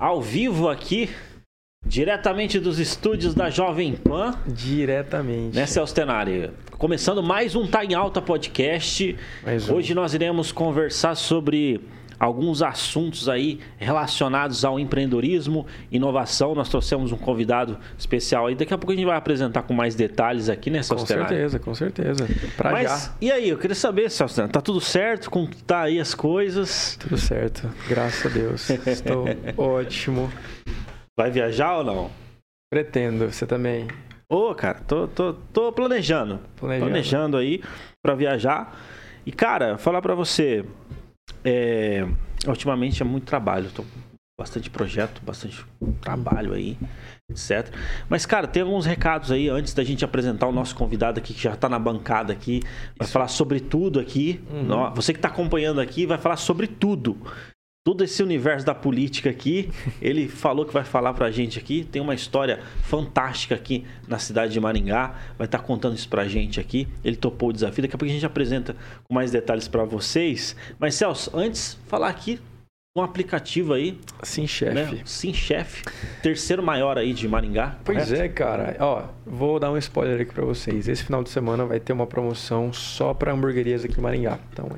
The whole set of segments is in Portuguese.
ao vivo aqui, diretamente dos estúdios da Jovem Pan, Diretamente. né, Celso Tenari? Começando mais um Tá em Alta podcast. Um. Hoje nós iremos conversar sobre alguns assuntos aí relacionados ao empreendedorismo, inovação. Nós trouxemos um convidado especial aí. Daqui a pouco a gente vai apresentar com mais detalhes aqui, né, Com Celso Tenari? certeza, com certeza. Pra Mas já. e aí, eu queria saber, Celso tá tudo certo? Como tá aí as coisas? Tudo certo. Graças a Deus. Estou ótimo. Vai viajar ou não? Pretendo. Você também. Ô, cara, tô, tô, tô planejando. Planejando. Planejando aí pra viajar. E, cara, falar pra você, é, ultimamente é muito trabalho. Tô bastante projeto, bastante trabalho aí, etc. Mas, cara, tem alguns recados aí antes da gente apresentar o nosso convidado aqui, que já tá na bancada aqui. Vai falar sobre tudo aqui. Uhum. Você que tá acompanhando aqui vai falar sobre tudo. Todo esse universo da política aqui, ele falou que vai falar pra gente aqui. Tem uma história fantástica aqui na cidade de Maringá. Vai estar contando isso pra gente aqui. Ele topou o desafio. Daqui a pouco a gente apresenta com mais detalhes pra vocês. Mas, Celso, antes, falar aqui um aplicativo aí, Sim, chefe. né? Sim, chefe. Terceiro maior aí de Maringá. Pois correto? é, cara. Ó, vou dar um spoiler aqui pra vocês. Esse final de semana vai ter uma promoção só pra hamburguerias aqui em Maringá. Então.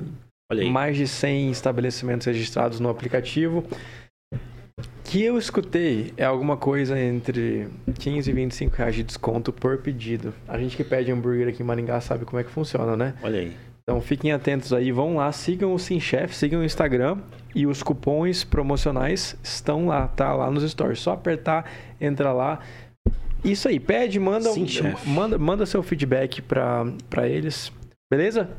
Mais de 100 estabelecimentos registrados no aplicativo. Que eu escutei é alguma coisa entre 15 e 25 reais de desconto por pedido. A gente que pede hambúrguer aqui em Maringá sabe como é que funciona, né? Olha aí. Então fiquem atentos aí, vão lá, sigam o Sim Chef, sigam o Instagram e os cupons promocionais estão lá, tá lá nos stories. Só apertar, entra lá. Isso aí, pede, manda, Sim, Chef. manda, manda seu feedback pra eles. Beleza?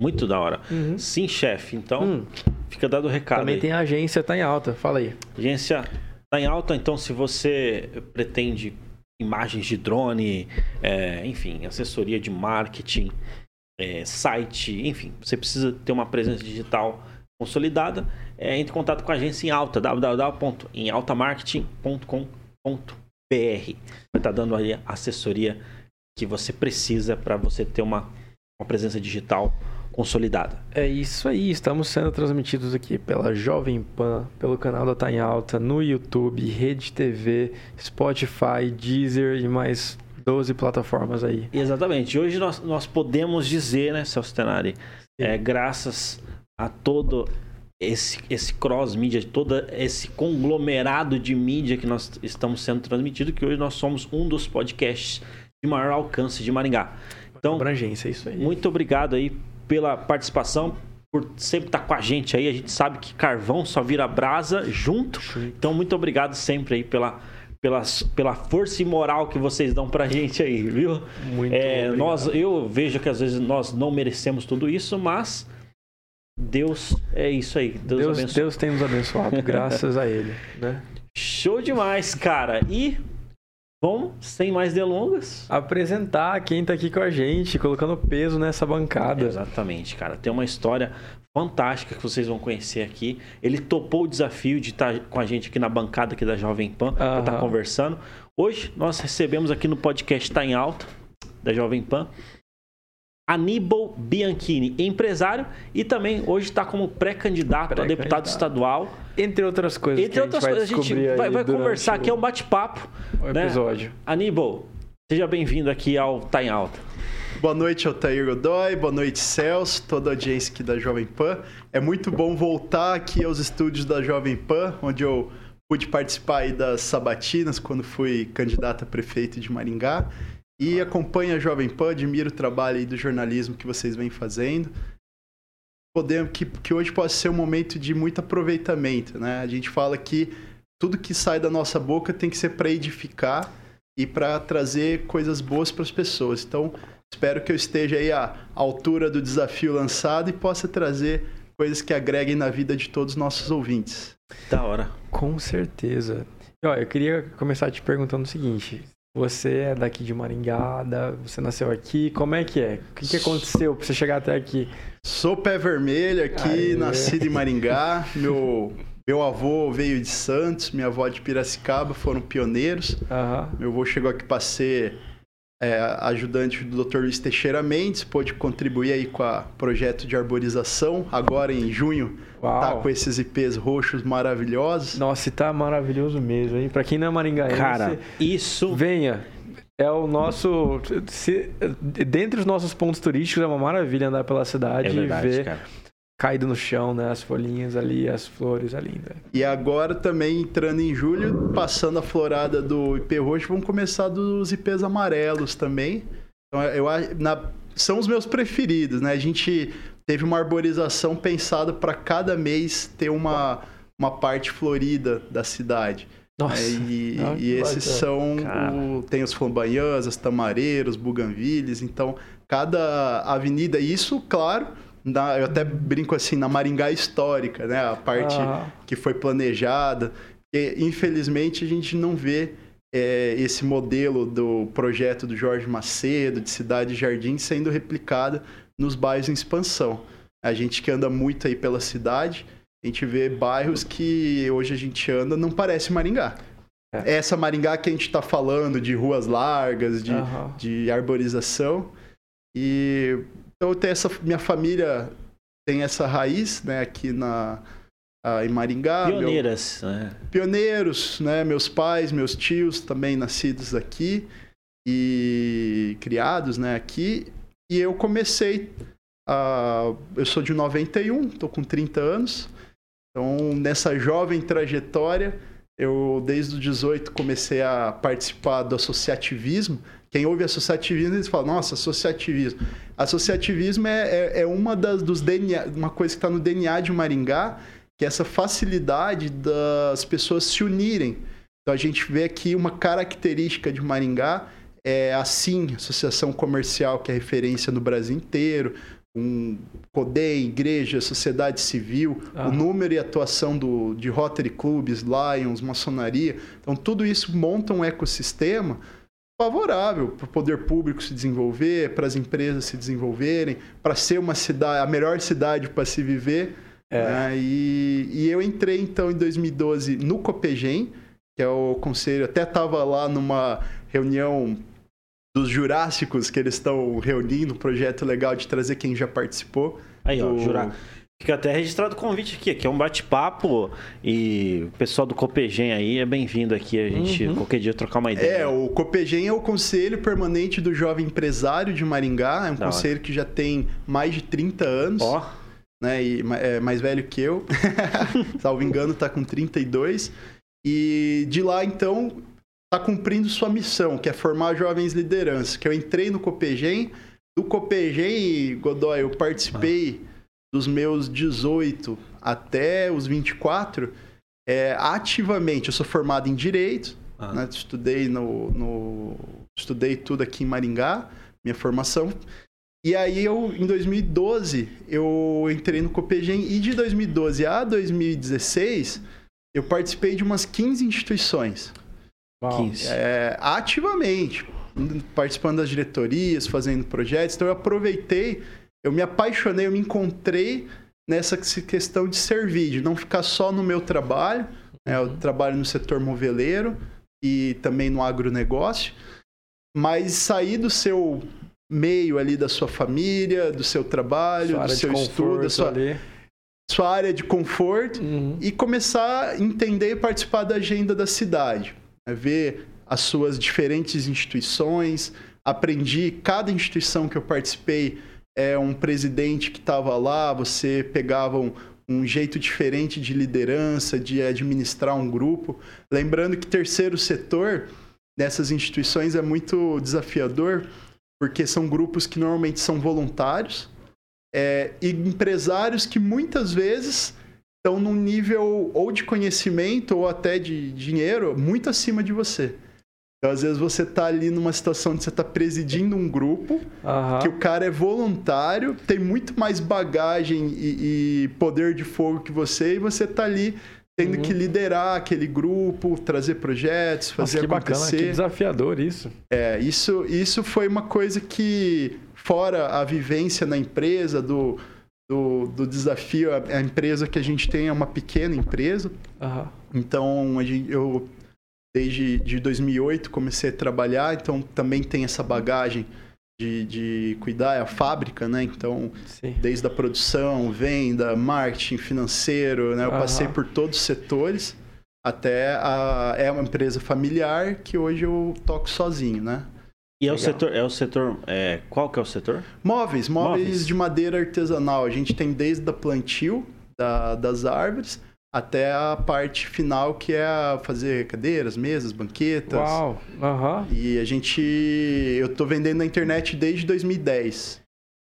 Muito da hora. Uhum. Sim, chefe. Então, Hum, fica dado o recado também aí. tem a agência, tá em alta. Fala aí. Agência tá em alta, então se você pretende imagens de drone, é, enfim, assessoria de marketing, é, site, enfim, você precisa ter uma presença digital consolidada, é, entre em contato com a agência em alta, www.emaltamarketing.com.br. Vai estar dando aí a assessoria que você precisa para você ter uma, uma presença digital consolidada. É isso aí, estamos sendo transmitidos aqui pela Jovem Pan, pelo canal da Tá em Alta, no YouTube, Rede TV, Spotify, Deezer e mais 12 plataformas aí. Exatamente. Hoje nós, nós podemos dizer, né, Celso Tenari, é, graças a todo esse, esse cross-mídia, todo esse conglomerado de mídia que nós estamos sendo transmitido, que hoje nós somos um dos podcasts de maior alcance de Maringá. Então, Abrangência, é isso aí. muito obrigado aí pela participação, por sempre estar com a gente aí. A gente sabe que carvão só vira brasa junto. Então, muito obrigado sempre aí pela, pela, pela força e moral que vocês dão pra gente aí, viu? Muito É, obrigado. nós, eu vejo que às vezes nós não merecemos tudo isso, mas Deus é isso aí. Deus, Deus. Deus tem nos abençoado, graças a Ele, né? Show demais, cara. E vamos, sem mais delongas. Apresentar quem tá aqui com a gente, colocando peso nessa bancada. Exatamente, cara. Tem uma história fantástica que vocês vão conhecer aqui. Ele topou o desafio de estar com a gente aqui na bancada aqui da Jovem Pan para estar Aham. conversando. Hoje nós recebemos aqui no podcast Tá em Alta da Jovem Pan Aníbal Bianchini, empresário e também hoje está como pré-candidato a Pré-candidato. deputado estadual. Entre outras coisas Entre que outras a gente vai coisas, a gente vai, vai durante conversar aqui, é um bate-papo. o né? episódio. Aníbal, seja bem-vindo aqui ao Tá em Alta. Boa noite, Altair Godoy. Boa noite, Celso, toda a audiência aqui da Jovem Pan. É muito bom voltar aqui aos estúdios da Jovem Pan, onde eu pude participar aí das sabatinas quando fui candidato a prefeito de Maringá. E acompanho a Jovem Pan, admiro o trabalho aí do jornalismo que vocês vêm fazendo. Podemos, que, que hoje pode ser um momento de muito aproveitamento, né? A gente fala que tudo que sai da nossa boca tem que ser para edificar e para trazer coisas boas para as pessoas. Então, espero que eu esteja aí à altura do desafio lançado e possa trazer coisas que agreguem na vida de todos os nossos ouvintes. Da hora. Com certeza. E, ó, eu queria começar te perguntando o seguinte: você é daqui de Maringá, você nasceu aqui, como é que é? O que, que aconteceu pra você chegar até aqui? Sou pé vermelho aqui, Aê. nascido em Maringá. Meu, meu avô veio de Santos, minha avó de Piracicaba, foram pioneiros. Aham. Meu avô chegou aqui para ser é, ajudante do Dr. Luiz Teixeira Mendes, pôde contribuir aí com o projeto de arborização. Agora, em junho, Uau. tá com esses IPs roxos maravilhosos. Nossa, e tá maravilhoso mesmo, hein? Pra quem não é maringaense, Cara, isso. venha. É o nosso. Se, dentre os nossos pontos turísticos, é uma maravilha andar pela cidade É verdade, e ver cara. Caído no chão, né? As folhinhas ali, as flores ali. Né? E agora também entrando em julho, passando a florada do IP roxo, vão começar dos IPs amarelos também. Então, eu na- são os meus preferidos, né? A gente teve uma arborização pensada para cada mês ter uma, uma parte florida da cidade. Nossa. É, e, Ah, e esses são o, tem os flamboyants, as tamareiros, buganvilles, então cada avenida, isso, claro, na- eu até brinco assim, na Maringá histórica, né? A parte Ah, que foi planejada. E, infelizmente, a gente não vê é, esse modelo do projeto do Jorge Macedo, de Cidade e Jardim, sendo replicado nos bairros em expansão. A gente que anda muito aí pela cidade, a gente vê bairros que hoje a gente anda, não parece Maringá. É. Essa Maringá que a gente está falando, de ruas largas, de, aham. de arborização. E então eu tenho essa minha família tem essa raiz, né, aqui na em Maringá, meu- Pioneiras. né? pioneiros, né, meus pais, meus tios também nascidos aqui e criados, né, aqui. E eu comecei a eu sou de 91, tô com 30 anos. Então, nessa jovem trajetória, eu desde os 18 comecei a participar do associativismo. Quem ouve associativismo, eles falam, nossa, associativismo. Associativismo é, é, é uma das dos DNA, uma coisa que está no DNA de Maringá, que é essa facilidade das pessoas se unirem. Então a gente vê aqui uma característica de Maringá é assim, associação comercial que é referência no Brasil inteiro, um CODEM, igreja, sociedade civil, Aham. o número e atuação do, de Rotary Clubs, Lions, maçonaria. Então tudo isso monta um ecossistema favorável para o poder público se desenvolver, para as empresas se desenvolverem, para ser uma cidade, a melhor cidade para se viver. É. né? E, e eu entrei então em 2012 no Copegem, que é o conselho, até estava lá numa reunião dos Jurássicos que eles estão reunindo, um projeto legal de trazer quem já participou. Aí, ó, do- jurar. Fica até registrado o convite aqui, que é um bate-papo e o pessoal do Copegem aí é bem-vindo aqui a gente Uhum. qualquer dia trocar uma ideia. É, o Copegem é o Conselho Permanente do Jovem Empresário de Maringá, é um Da hora. conselho que já tem mais de 30 anos. Ó, né? E é mais velho que eu. Salvo engano, tá com 32. E de lá, então, tá cumprindo sua missão, que é formar jovens lideranças. Que eu entrei no Copegem. Do Copegem, Godoy, eu participei dos meus 18 até os 24 é, ativamente. Eu sou formado em Direito, Ah. né? Estudei no, no- Estudei tudo aqui em Maringá, minha formação. E aí eu, em 2012, eu entrei no Copegem e de 2012 a 2016, eu participei de umas 15 instituições. Uau. 15. É, ativamente, participando das diretorias, fazendo projetos. Então eu aproveitei, eu me apaixonei, eu me encontrei nessa questão de servir, de não ficar só no meu trabalho. né? Eu trabalho no setor moveleiro e também no agronegócio, mas sair do seu meio ali da sua família, do seu trabalho, Sua do seu estudo, da sua, ali. sua área de conforto Uhum. e começar a entender e participar da agenda da cidade. né? Ver as suas diferentes instituições. Aprendi, cada instituição que eu participei é um presidente que estava lá, você pegava um, um jeito diferente de liderança, de administrar um grupo. Lembrando que terceiro setor nessas instituições é muito desafiador, porque são grupos que normalmente são voluntários é, e empresários que muitas vezes estão num nível ou de conhecimento ou até de dinheiro muito acima de você. Então, às vezes, você tá ali numa situação de você tá presidindo um grupo, Aham. que o cara é voluntário, tem muito mais bagagem e, e poder de fogo que você, e você tá ali tendo Uhum. que liderar aquele grupo, trazer projetos, Nossa, fazer que bacana, acontecer. que desafiador isso. É, isso, isso foi uma coisa que, fora a vivência na empresa, do, do, do desafio, a, a empresa que a gente tem é uma pequena empresa, Aham. então a gente, eu desde de 2008 comecei a trabalhar, então também tem essa bagagem de, de cuidar é a fábrica, né? Então, Sim. desde a produção, venda, marketing, financeiro, né? Eu Aham. passei por todos os setores até a é uma empresa familiar que hoje eu toco sozinho, né? E é o Legal. setor, é o setor, é, qual que é o setor? Móveis, móveis, Móveis. de madeira artesanal. A gente tem desde a plantio da- das árvores até a parte final que é fazer cadeiras, mesas, banquetas. Uau. Aham. E a gente. Eu tô vendendo na internet desde 2010.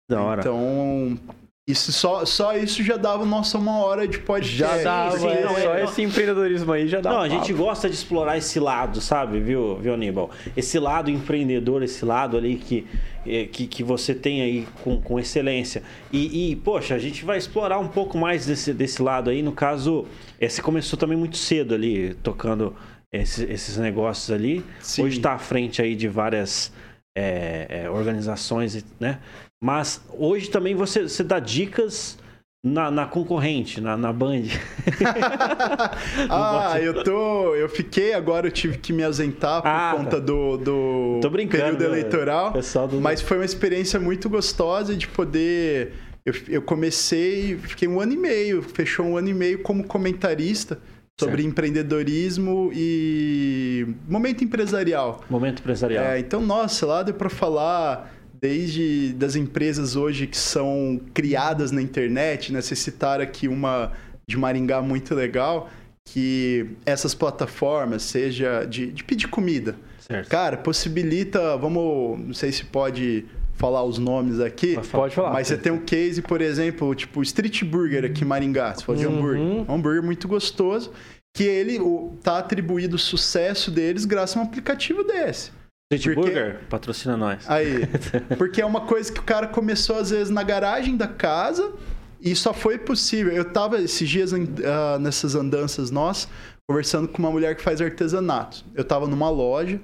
Da hora. Então. Isso só, só isso já dava nossa uma hora de podcast. Já dava, sim, é, não, é, só não. esse empreendedorismo aí já dá Não, um a gente gosta de explorar esse lado, sabe, viu, viu Aníbal? Esse lado empreendedor, esse lado ali que, eh, que, que você tem aí com, com excelência. E, e, poxa, a gente vai explorar um pouco mais desse, desse lado aí. No caso, eh, você começou também muito cedo ali, tocando esses, esses negócios ali. Sim. Hoje está à frente aí de várias eh, organizações, né? Mas hoje também você, você dá dicas na, na concorrente, na, na Band. ah, eu tô. Eu fiquei, agora eu tive que me ausentar por Ah, conta do, do Tô brincando, período né? eleitoral. Do- Mas foi uma experiência muito gostosa de poder. Eu, eu comecei, fiquei um ano e meio, fechou um ano e meio como comentarista sobre Certo. empreendedorismo e momento empresarial. Momento empresarial. É, então, nossa, lá deu para falar desde das empresas hoje que são criadas na internet, né? Vocês citaram aqui uma de Maringá muito legal, que essas plataformas, seja de, de pedir comida, Certo. cara, possibilita, vamos, não sei se pode falar os nomes aqui, Pode falar. mas você tem um case, por exemplo, tipo Street Burger aqui em Maringá, você fala de Uhum. hambúrguer. É um hambúrguer muito gostoso, que ele o, tá atribuído o sucesso deles graças a um aplicativo desse. Street Porque- Burger, patrocina nós. Aí, porque é uma coisa que o cara começou às vezes na garagem da casa e só foi possível. Eu tava esses dias ah, nessas andanças nós conversando com uma mulher que faz artesanato. Eu tava numa loja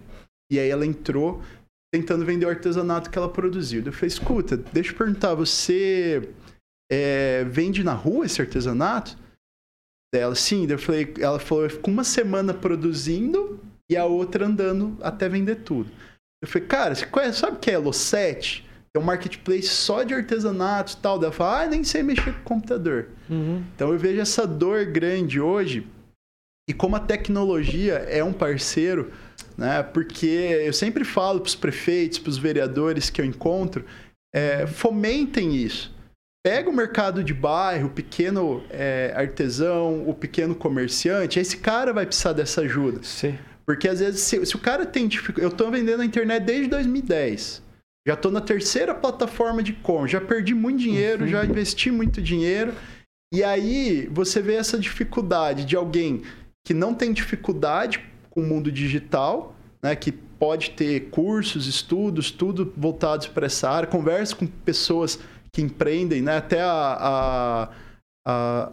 e aí ela entrou tentando vender o artesanato que ela produziu. Eu falei, escuta, deixa eu perguntar, você é, vende na rua esse artesanato? Dela, sim. Eu falei, ela falou, eu fico uma semana produzindo e a outra andando até vender tudo. Eu falei, cara, você conhece, sabe o que é Losset? É um marketplace só de artesanato e tal. Daí ela falou, ah, nem sei mexer com computador. Uhum. Então eu vejo essa dor grande hoje e como a tecnologia é um parceiro, né? Porque eu sempre falo para os prefeitos, para os vereadores que eu encontro, é, fomentem isso. Pega o mercado de bairro, o pequeno é, artesão, o pequeno comerciante, esse cara vai precisar dessa ajuda. Sim. Porque às vezes, se, se o cara tem dificuldade. Eu tô vendendo na internet desde 2010. Já tô na terceira plataforma de com, já perdi muito dinheiro, Uhum. já investi muito dinheiro. E aí você vê essa dificuldade de alguém que não tem dificuldade com o mundo digital, né? Que pode ter cursos, estudos, tudo voltados para essa área, conversa com pessoas que empreendem, né? Até a- a- a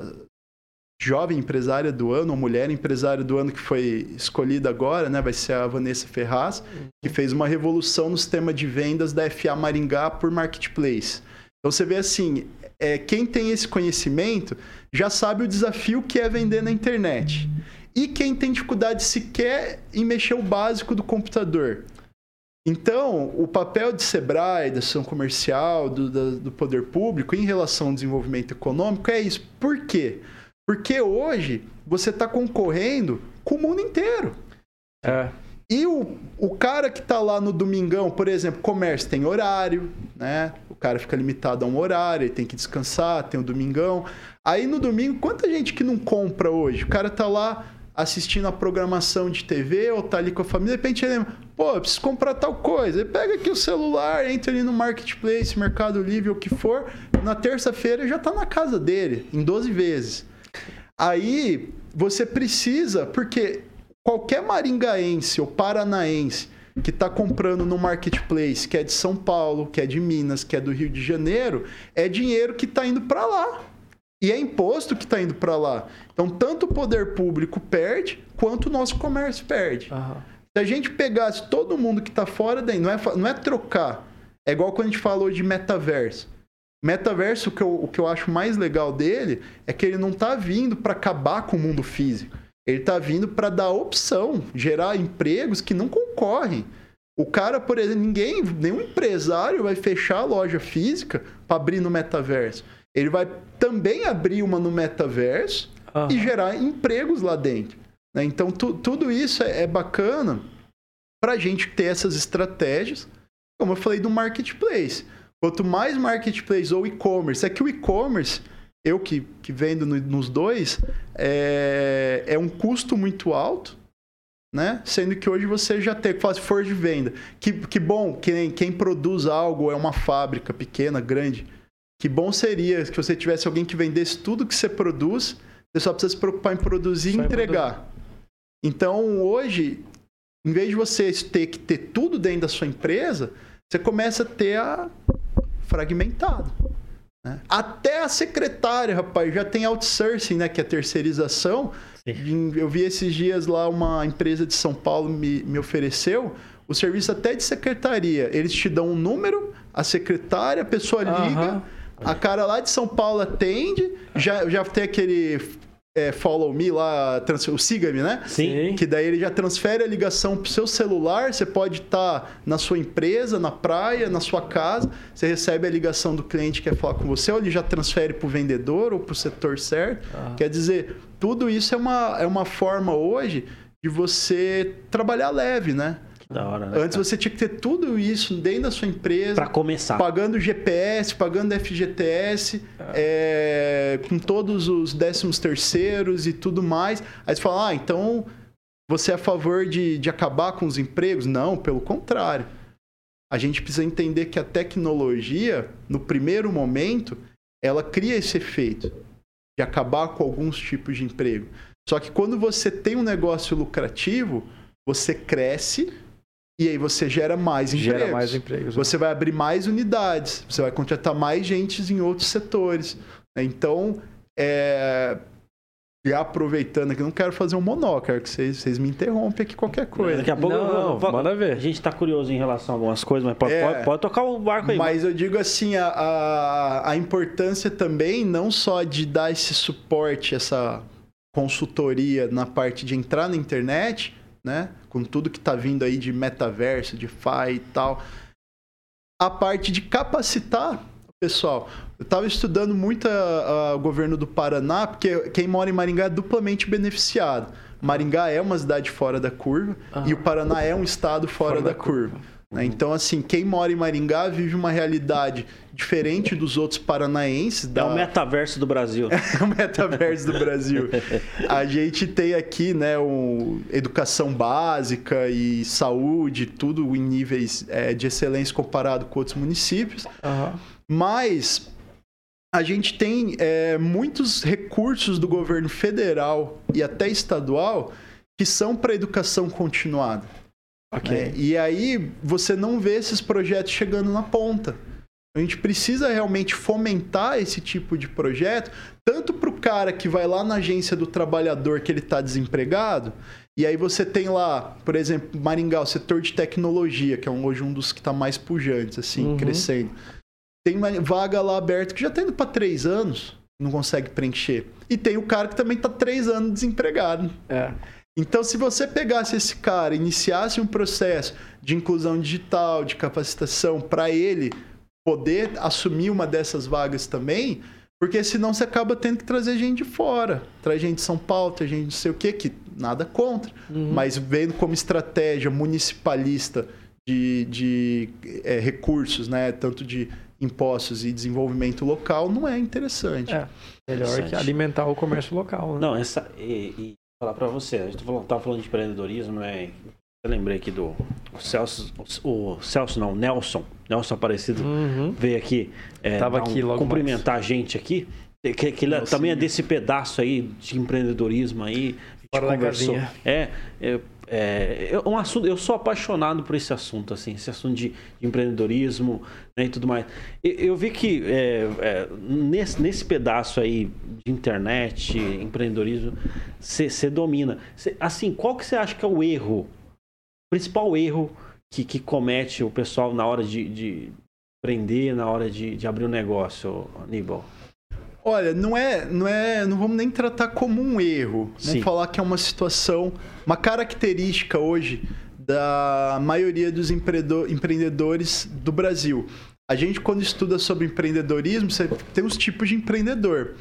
jovem empresária do ano, ou mulher empresária do ano que foi escolhida agora, né? Vai ser a Vanessa Ferraz, que fez uma revolução no sistema de vendas da FA Maringá por marketplace. Então você vê assim, é, quem tem esse conhecimento já sabe o desafio que é vender na internet. E quem tem dificuldade sequer em mexer o básico do computador. Então, o papel de Sebrae, da ação comercial, do, do poder público em relação ao desenvolvimento econômico é isso. Por quê? Hoje você está concorrendo com o mundo inteiro. É. E o, o cara que tá lá no domingão, por exemplo, comércio tem horário, né? O cara fica limitado a um horário, ele tem que descansar, tem o domingão. Aí no domingo, quanta gente que não compra hoje? O cara tá lá assistindo a programação de TV ou tá ali com a família, de repente ele lembra, pô, eu preciso comprar tal coisa. Ele pega aqui o celular, entra ali no Marketplace, Mercado Livre, o que for. Na terça-feira já tá na casa dele, em 12 vezes. Aí você precisa, porque qualquer maringaense ou paranaense que está comprando no marketplace, que é de São Paulo, que é de Minas, que é do Rio de Janeiro, é dinheiro que está indo para lá. E é imposto que está indo para lá. Então, tanto o poder público perde, quanto o nosso comércio perde. Aham. Se a gente pegasse todo mundo que está fora daí, não é, não é trocar. É igual quando a gente falou de metaverso. Metaverso, o que eu, o que eu acho mais legal dele é que ele não tá vindo para acabar com o mundo físico. Ele está vindo para dar opção, gerar empregos que não concorrem. O cara, por exemplo, ninguém, nenhum empresário vai fechar a loja física para abrir no metaverso. Ele vai também abrir uma no metaverso uhum. e gerar empregos lá dentro. Né? Então, tu, tudo isso é, é bacana para a gente ter essas estratégias, como eu falei do marketplace. Quanto mais marketplace ou e-commerce, é que o e-commerce, eu que, que vendo no, nos dois, é, é um custo muito alto, né? Sendo que hoje você já tem, faz força de venda. Que, que bom, quem, quem produz algo é uma fábrica pequena, grande. Que bom seria que você tivesse alguém que vendesse tudo que você produz, você só precisa se preocupar em produzir só e entregar. Produzir. Então, hoje, em vez de você ter que ter tudo dentro da sua empresa, você começa a ter a fragmentado. Né? Até a secretária, rapaz, já tem outsourcing, né? Que é terceirização. Sim. Eu vi esses dias lá uma empresa de São Paulo me, me ofereceu o serviço até de secretaria. Eles te dão um número, a secretária, a pessoa liga, a cara lá de São Paulo atende, já, já tem aquele é, Follow Me lá, o Siga-me, né? Sim. Que daí ele já transfere a ligação pro seu celular, você pode estar tá na sua empresa, na praia, na sua casa, você recebe a ligação do cliente que quer falar com você, ou ele já transfere pro vendedor ou pro setor certo. Ah. Quer dizer, tudo isso é uma, é uma forma hoje de você trabalhar leve, né? Da hora, né? Antes você tinha que ter tudo isso dentro da sua empresa. Para começar. Pagando GPS, pagando FGTS, é. É, com todos os décimos terceiros e tudo mais. Aí você fala, ah, então você é a favor de, de acabar com os empregos? Não, pelo contrário. A gente precisa entender que a tecnologia, no primeiro momento, ela cria esse efeito de acabar com alguns tipos de emprego. Só que quando você tem um negócio lucrativo, você cresce e aí você gera mais empregos. Gera mais empregos. Né? Você vai abrir mais unidades, você vai contratar mais gente em outros setores. Né? Então, é... E aproveitando aqui, não quero fazer um monó, quero que vocês, vocês me interrompem aqui qualquer coisa. Daqui a pouco, não, não, manda ver. A gente está curioso em relação a algumas coisas, mas pode, é, pode, pode, tocar o barco aí. Mas eu digo assim, a, a, a importância também, não só de dar esse suporte, essa consultoria na parte de entrar na internet, né? Com tudo que está vindo aí de metaverso, de FI e tal. A parte de capacitar pessoal. Eu estava estudando muito o governo do Paraná, porque quem mora em Maringá é duplamente beneficiado. Maringá é uma cidade fora da curva e o Paraná é um estado fora, fora da, da, curva. curva. Né? Então, assim, quem mora em Maringá vive uma realidade diferente dos outros paranaenses. Da... É o metaverso do Brasil. é o metaverso do Brasil. A gente tem aqui, né, um, educação básica e saúde, tudo em níveis é, de excelência comparado com outros municípios. Uhum. Mas a gente tem é, muitos recursos do governo federal e até estadual que são para educação continuada. Okay. É, e aí você não vê esses projetos chegando na ponta. A gente precisa realmente fomentar esse tipo de projeto, tanto para o cara que vai lá na agência do trabalhador que ele está desempregado, e aí você tem lá, por exemplo, Maringá, o setor de tecnologia, que é hoje um dos que está mais pujantes, assim, uhum. crescendo. Tem uma vaga lá aberta que já está indo para três anos, não consegue preencher. E tem o cara que também está três anos desempregado. É. Então, se você pegasse esse cara, iniciasse um processo de inclusão digital, de capacitação para ele poder assumir uma dessas vagas também, porque senão você acaba tendo que trazer gente de fora. Traz gente de São Paulo, traz gente não sei o quê, que nada contra. Uhum. Mas vendo como estratégia municipalista de, de é, recursos, né? Tanto de impostos e desenvolvimento local, não é interessante. É, melhor interessante. que alimentar o comércio local. Né? Não, essa, e, e falar para você, a gente estava tá falando de empreendedorismo, né? Eu lembrei aqui do o Celso, o, Celso não, Nelson, Nelson Aparecido uhum. veio aqui, é, Tava aqui um, cumprimentar mais. a gente aqui, que, que ele também é desse pedaço aí de empreendedorismo aí, Fora conversou. É, é, é, é, um assunto, eu sou apaixonado por esse assunto, assim, esse assunto de, de empreendedorismo né, e tudo mais. Eu, eu vi que é, é, nesse, nesse pedaço aí de internet, empreendedorismo, você domina. Cê, assim, qual que você acha que é o erro, principal erro que, que comete o pessoal na hora de, de empreender, na hora de, de abrir um negócio, Aníbal? Olha, não é, não é, não vamos nem tratar como um erro. Vamos Sim. falar que é uma situação, uma característica hoje da maioria dos empreendedor- empreendedores do Brasil. A gente, quando estuda sobre empreendedorismo, você tem os tipos de empreendedor.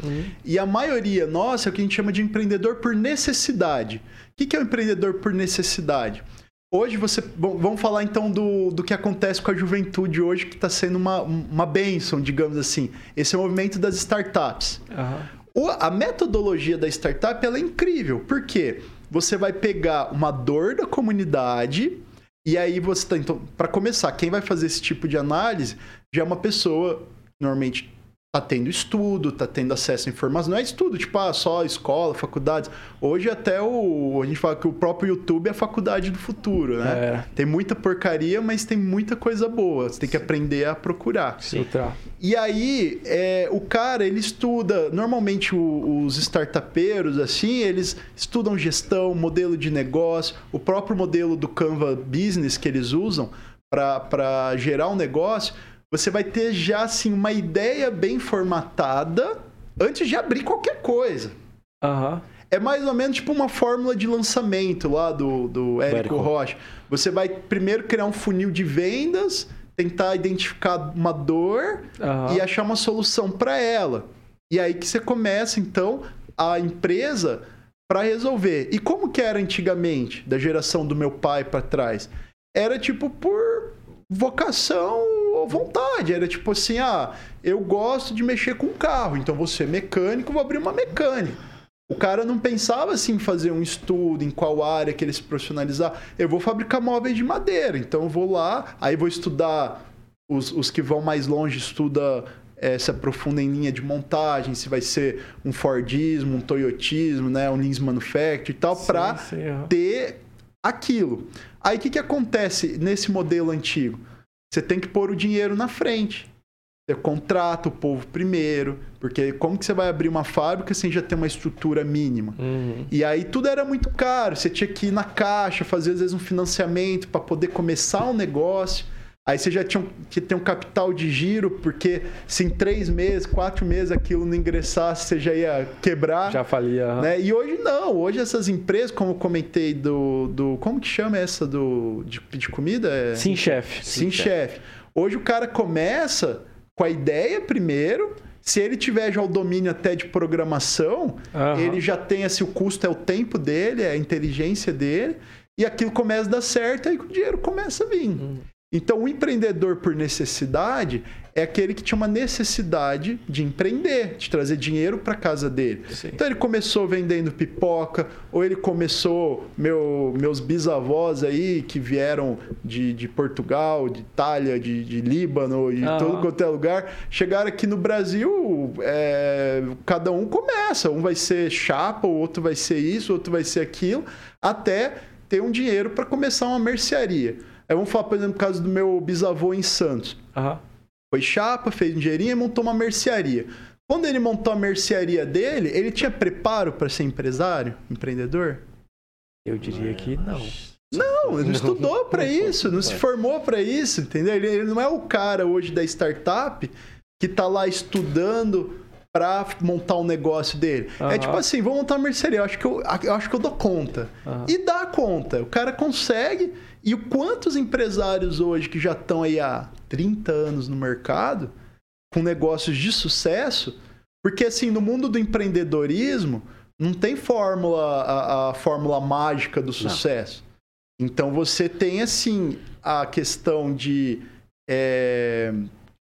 E a maioria nossa é o que a gente chama de empreendedor por necessidade. O que que é o empreendedor por necessidade? Hoje você. bom, Vamos falar então do, do que acontece com a juventude hoje, que está sendo uma, uma bênção, digamos assim. Esse é o movimento das startups. Aham. O- a metodologia da startup ela é incrível. Por quê? Você vai pegar uma dor da comunidade e aí você tá. Então, para começar, quem vai fazer esse tipo de análise já é uma pessoa, normalmente tá tendo estudo, tá tendo acesso a informações. Não é estudo, tipo, ah, só escola, faculdades. Hoje até o. A gente fala que o próprio YouTube é a faculdade do futuro, né? É. Tem muita porcaria, mas tem muita coisa boa. Você tem que aprender a procurar. Filtrar. E aí, é, o cara, ele estuda. Normalmente, o- os startupeiros, assim, eles estudam gestão, modelo de negócio, o próprio modelo do Canva Business que eles usam para gerar um negócio. Você vai ter já, assim, uma ideia bem formatada antes de abrir qualquer coisa. Aham. É mais ou menos tipo uma fórmula de lançamento lá do, do Érico. Rocha. Você vai primeiro criar um funil de vendas, tentar identificar uma dor Aham. e achar uma solução para ela. E aí que você começa, então, a empresa para resolver. E como que era antigamente, da geração do meu pai para trás? Era tipo por vocação vontade. Era tipo assim, ah, eu gosto de mexer com carro, então vou ser mecânico, vou abrir uma mecânica. O cara não pensava assim em fazer um estudo, em qual área que ele se profissionalizar. Eu vou fabricar móveis de madeira, então eu vou lá, aí vou estudar os, os que vão mais longe estuda eh, se aprofunda em linha de montagem, se vai ser um Fordismo, um Toyotismo, né, um Lean Manufacturing e tal, para ter aquilo. Aí o que, que acontece nesse modelo antigo? Você tem que pôr o dinheiro na frente. Você contrata o povo primeiro, porque como que você vai abrir uma fábrica sem já ter uma estrutura mínima? Uhum. E aí tudo era muito caro. Você tinha que ir na caixa, fazer às vezes um financiamento para poder começar um negócio. Aí você já tinha que ter um capital de giro, porque se em três meses, quatro meses aquilo não ingressasse, você já ia quebrar. Já falia. Né? E hoje não. Hoje essas empresas, como eu comentei do. do como que chama essa do de, de comida? É... Sim, chefe. Sim, chefe. Hoje o cara começa com a ideia primeiro. Se ele tiver já o domínio até de programação, Aham. ele já tem assim, o custo é o tempo dele, é a inteligência dele, e aquilo começa a dar certo, aí o dinheiro começa a vir. Uhum. Então, o empreendedor por necessidade é aquele que tinha uma necessidade de empreender, de trazer dinheiro para casa dele. Sim. Então, ele começou vendendo pipoca, ou ele começou, meu, meus bisavós aí, que vieram de, de Portugal, de Itália, de, de Líbano, de Aham. todo quanto é lugar, chegaram aqui no Brasil, é, cada um começa. Um vai ser chapa, o outro vai ser isso, o outro vai ser aquilo, até ter um dinheiro para começar uma mercearia. Aí vamos falar, por exemplo, no caso do meu bisavô em Santos. Aham. Foi chapa, fez um dinheirinho e montou uma mercearia. Quando ele montou a mercearia dele, ele tinha preparo para ser empresário, empreendedor? Eu diria que não. Não, ele não estudou para isso, não se formou para isso, entendeu? Ele, ele não é o cara hoje da startup que tá lá estudando montar um negócio dele. É Aham. tipo assim, vou montar uma mercearia, eu acho que eu, eu acho que eu dou conta. Aham. E dá conta. O cara consegue. E o quantos empresários hoje que já estão aí há 30 anos no mercado, com negócios de sucesso, porque assim, no mundo do empreendedorismo, não tem fórmula, a, a fórmula mágica do sucesso. Então você tem assim a questão de é,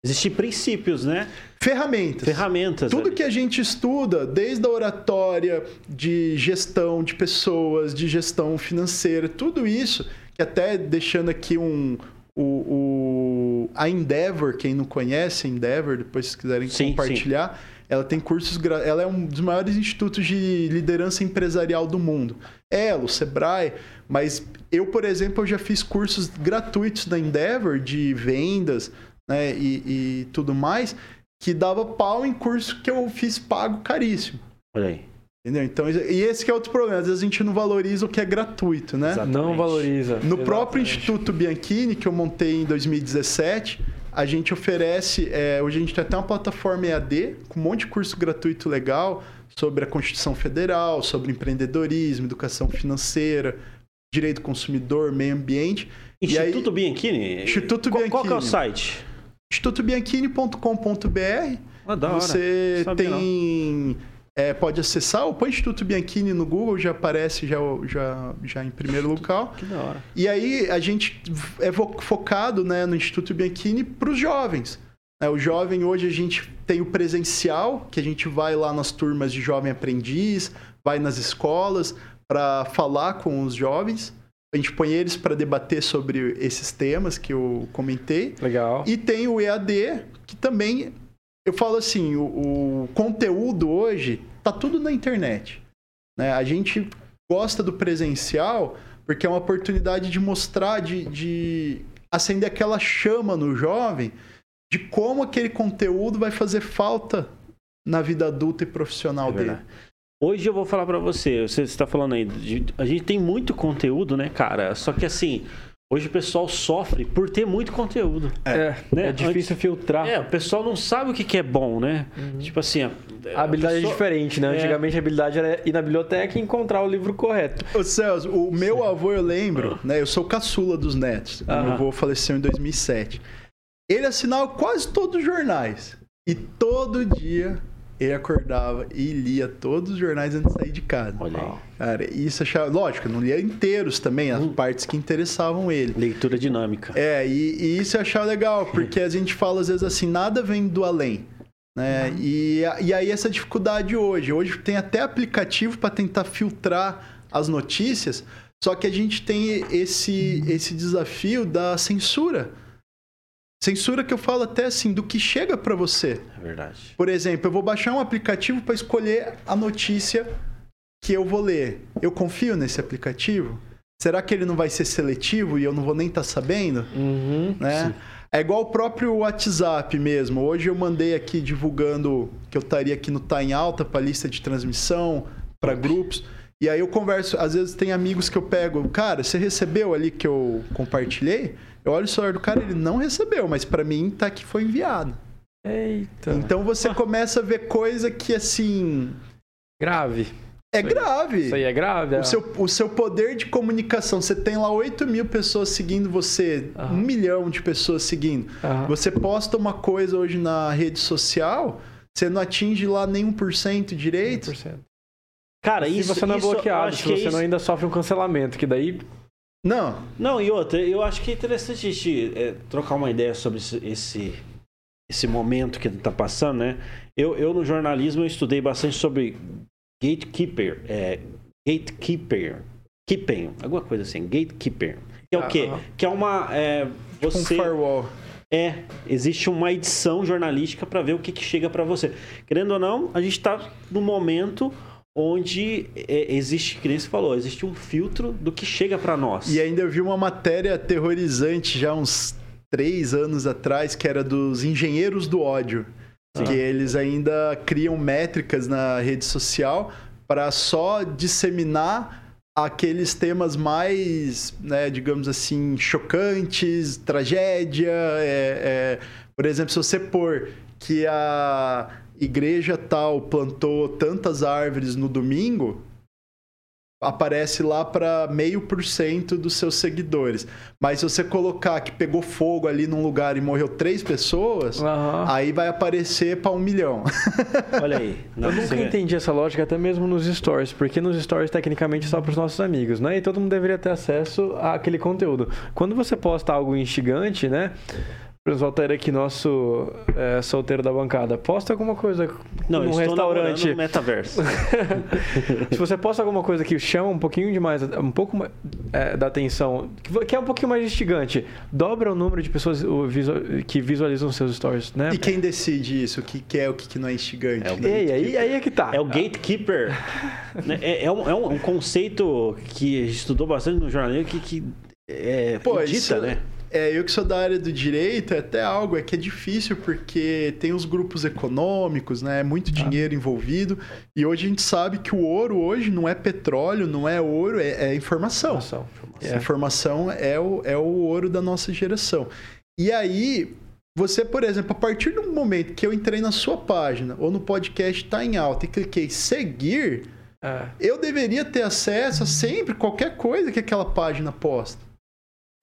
Existem princípios, né? Ferramentas. Ferramentas. Tudo ali. que a gente estuda, desde a oratória, de gestão de pessoas, de gestão financeira, tudo isso, que até deixando aqui um. O, o- a Endeavor, quem não conhece a Endeavor, depois se quiserem Sim, compartilhar, ela tem cursos. Ela é um dos maiores institutos de liderança empresarial do mundo. Ela, o Sebrae, mas eu, por exemplo, eu já fiz cursos gratuitos da Endeavor de vendas né, e, e tudo mais, que dava pau em curso que eu fiz pago caríssimo. Olha aí. Entendeu? Então, e esse que é outro problema. Às vezes a gente não valoriza o que é gratuito, né? Exato. Não Exatamente. valoriza. No próprio Exatamente. Instituto Bianchini, que eu montei em 2017, a gente oferece. é, hoje a gente tem até uma plataforma EAD com um monte de curso gratuito legal sobre a Constituição Federal, sobre empreendedorismo, educação financeira, direito do consumidor, meio ambiente. E aí- Instituto Bianchini? Instituto Qual, qual que é o Bianchini. site? institutobianchini.com.br. Ah, da. Você tem. é, pode acessar, ou põe Instituto Bianchini no Google, já aparece já, já, já em primeiro local. Que da hora. E aí a gente é focado né, no Instituto Bianchini para os jovens. É, o jovem hoje a gente tem o presencial, que a gente vai lá nas turmas de jovem aprendiz, vai nas escolas para falar com os jovens. A gente põe eles para debater sobre esses temas que eu comentei. Legal. E tem o EAD, que também, eu falo assim, o, o conteúdo hoje tá tudo na internet. né? A gente gosta do presencial porque é uma oportunidade de mostrar, de, de acender aquela chama no jovem de como aquele conteúdo vai fazer falta na vida adulta e profissional É dele. Hoje eu vou falar pra você, você está falando aí, de- a gente tem muito conteúdo, né, cara? Só que assim, hoje o pessoal sofre por ter muito conteúdo. É, né? é difícil filtrar. É, o pessoal não sabe o que, que é bom, né? Tipo assim, a, A habilidade pessoa- é diferente, né? É. Antigamente a habilidade era ir na biblioteca e encontrar o livro correto. Ô Celso, o meu avô, eu lembro, né? Eu sou caçula dos netos. O Meu avô faleceu em 2007. Ele assinava quase todos os jornais. E todo dia ele acordava e lia todos os jornais antes de sair de casa. Olha aí. Cara, isso achava. Lógico, não lia inteiros também, as partes que interessavam ele. Leitura dinâmica. É, e, e isso eu achava legal, porque a gente fala às vezes assim, nada vem do além. Né? E, a- e aí essa dificuldade hoje. Hoje tem até aplicativo para tentar filtrar as notícias, só que a gente tem esse, esse desafio da censura. Censura que eu falo até assim, do que chega para você. É verdade. Por exemplo, eu vou baixar um aplicativo para escolher a notícia que eu vou ler. Eu confio nesse aplicativo? Será que ele não vai ser seletivo e eu não vou nem estar sabendo? Uhum. né? É igual o próprio WhatsApp mesmo. Hoje eu mandei aqui divulgando que eu estaria aqui no Tá em Alta para lista de transmissão, para grupos. E aí eu converso, às vezes tem amigos que eu pego, cara, você recebeu ali que eu compartilhei? Eu olho o celular do cara, ele não recebeu, mas para mim tá que foi enviado. Eita. Então você começa a ver coisa que assim Grave. é Isso grave. Isso aí é grave? O seu, o seu poder de comunicação, você tem lá 8 mil pessoas seguindo você, Aham. um milhão de pessoas seguindo. Aham. Você posta uma coisa hoje na rede social, você não atinge lá nem 1% direito. 100%. Cara, Se isso você não é isso bloqueado, se é você isso- não ainda sofre um cancelamento, que daí Não, Não, e outra, eu acho que é interessante a gente é, trocar uma ideia sobre esse, esse, momento que está passando, né? Eu, eu, no jornalismo, eu estudei bastante sobre gatekeeper, é, gatekeeper, keeping, alguma coisa assim, gatekeeper. Que é o quê? Aham. Que é uma... É, um você... firewall. É, existe uma edição jornalística para ver o que, que chega para você. Querendo ou não, a gente está no momento onde é, existe, que nem você falou, existe um filtro do que chega para nós. E ainda eu vi uma matéria aterrorizante já uns três anos atrás, que era dos engenheiros do ódio. Sim. Que eles ainda criam métricas na rede social para só disseminar aqueles temas mais, né, digamos assim, chocantes, tragédia. é- é, por exemplo, se você pôr que a igreja tal plantou tantas árvores no domingo, aparece lá para meio por cento dos seus seguidores. Mas se você colocar que pegou fogo ali num lugar e morreu três pessoas, Aham. aí vai aparecer para um milhão. Olha aí. Eu nunca entendi essa lógica, até mesmo nos stories, porque nos stories, tecnicamente, só para os nossos amigos, né? E todo mundo deveria ter acesso àquele conteúdo. Quando você posta algo instigante, né? Por exemplo, Altair aqui, nosso é, solteiro da bancada, posta alguma coisa Não, num restaurante. no metaverso. Se você posta alguma coisa que chama um pouquinho demais, um pouco mais, é, da atenção, que- é um pouquinho mais instigante, dobra o número de pessoas o, visual- que visualizam seus stories, né? E quem decide isso? O que, que é o que, que não é instigante? É o né? Aí, aí é que tá. É o gatekeeper. Né? é, é um, é um conceito que a gente estudou bastante no jornalismo que, que é Pô, dita, isso- né? É, eu que sou da área do direito, é até algo, é que é difícil porque tem os grupos econômicos, né? É muito dinheiro envolvido. E hoje a gente sabe que o ouro hoje não é petróleo, não é ouro, é, é informação. Informação. A informação é o, é o ouro da nossa geração. E aí, Você, por exemplo, a partir do momento que eu entrei na sua página ou no podcast tá em alta e cliquei seguir, É. eu deveria ter acesso a sempre qualquer coisa que aquela página posta.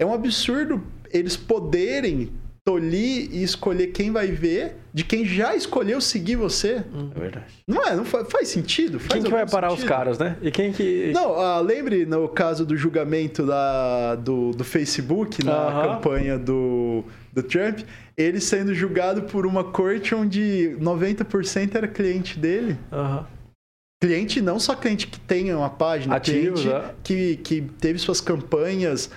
É um absurdo eles poderem tolir e escolher quem vai ver de quem já escolheu seguir você. É verdade. Não é? Não fa- faz sentido? Faz Quem que vai parar os sentido? caras, né? E quem que. Não, ah, lembre no caso do julgamento da, do, do Facebook na Aham. campanha do, do Trump, ele sendo julgado por uma corte onde 90% era cliente dele. Aham. Cliente, não só cliente que tenha uma página, Ativos, cliente é. que, que teve suas campanhas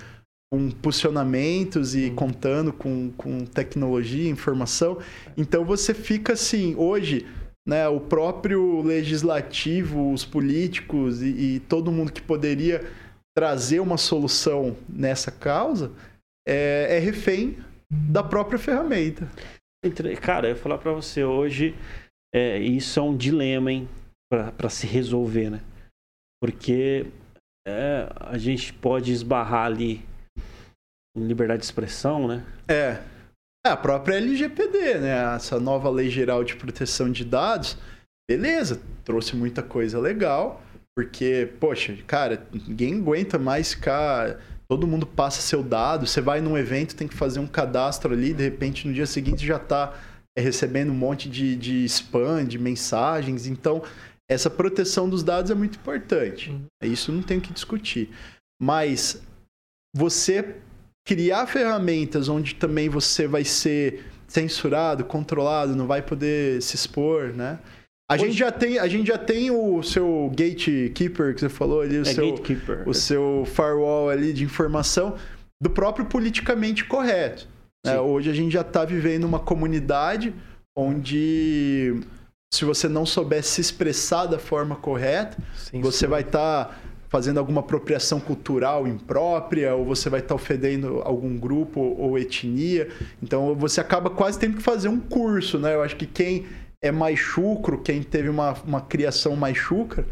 com posicionamentos e contando com, com tecnologia, informação. Então você fica assim, hoje, né, o próprio legislativo, os políticos e, e todo mundo que poderia trazer uma solução nessa causa é, é refém da própria ferramenta. Entre- Cara, eu ia falar pra você hoje, é, isso é um dilema, hein, pra, pra se resolver, né? Porque é, a gente pode esbarrar ali liberdade de expressão, né? É. É, a própria LGPD, né? Essa nova Lei Geral de Proteção de Dados, beleza, trouxe muita coisa legal, porque, poxa, cara, ninguém aguenta mais ficar. Todo mundo passa seu dado, você vai num evento, tem que fazer um cadastro ali, de repente no dia seguinte já tá é, recebendo um monte de, de spam, de mensagens. Então, essa proteção dos dados é muito importante. Uhum. Isso não tem o que discutir. Mas você criar ferramentas onde também você vai ser censurado, controlado, não vai poder se expor, né? A, Hoje- gente, já tem, a gente já tem o seu gatekeeper que você falou ali, o, É seu, gatekeeper. o seu firewall ali de informação do próprio politicamente correto. né? Hoje a gente já está vivendo uma comunidade onde se você não souber se expressar da forma correta, Sim, você vai estar fazendo alguma apropriação cultural imprópria, ou você vai estar ofendendo algum grupo ou etnia. Então você acaba quase tendo que fazer um curso, né? Eu acho que quem é mais chucro, quem teve uma, uma criação mais chucra,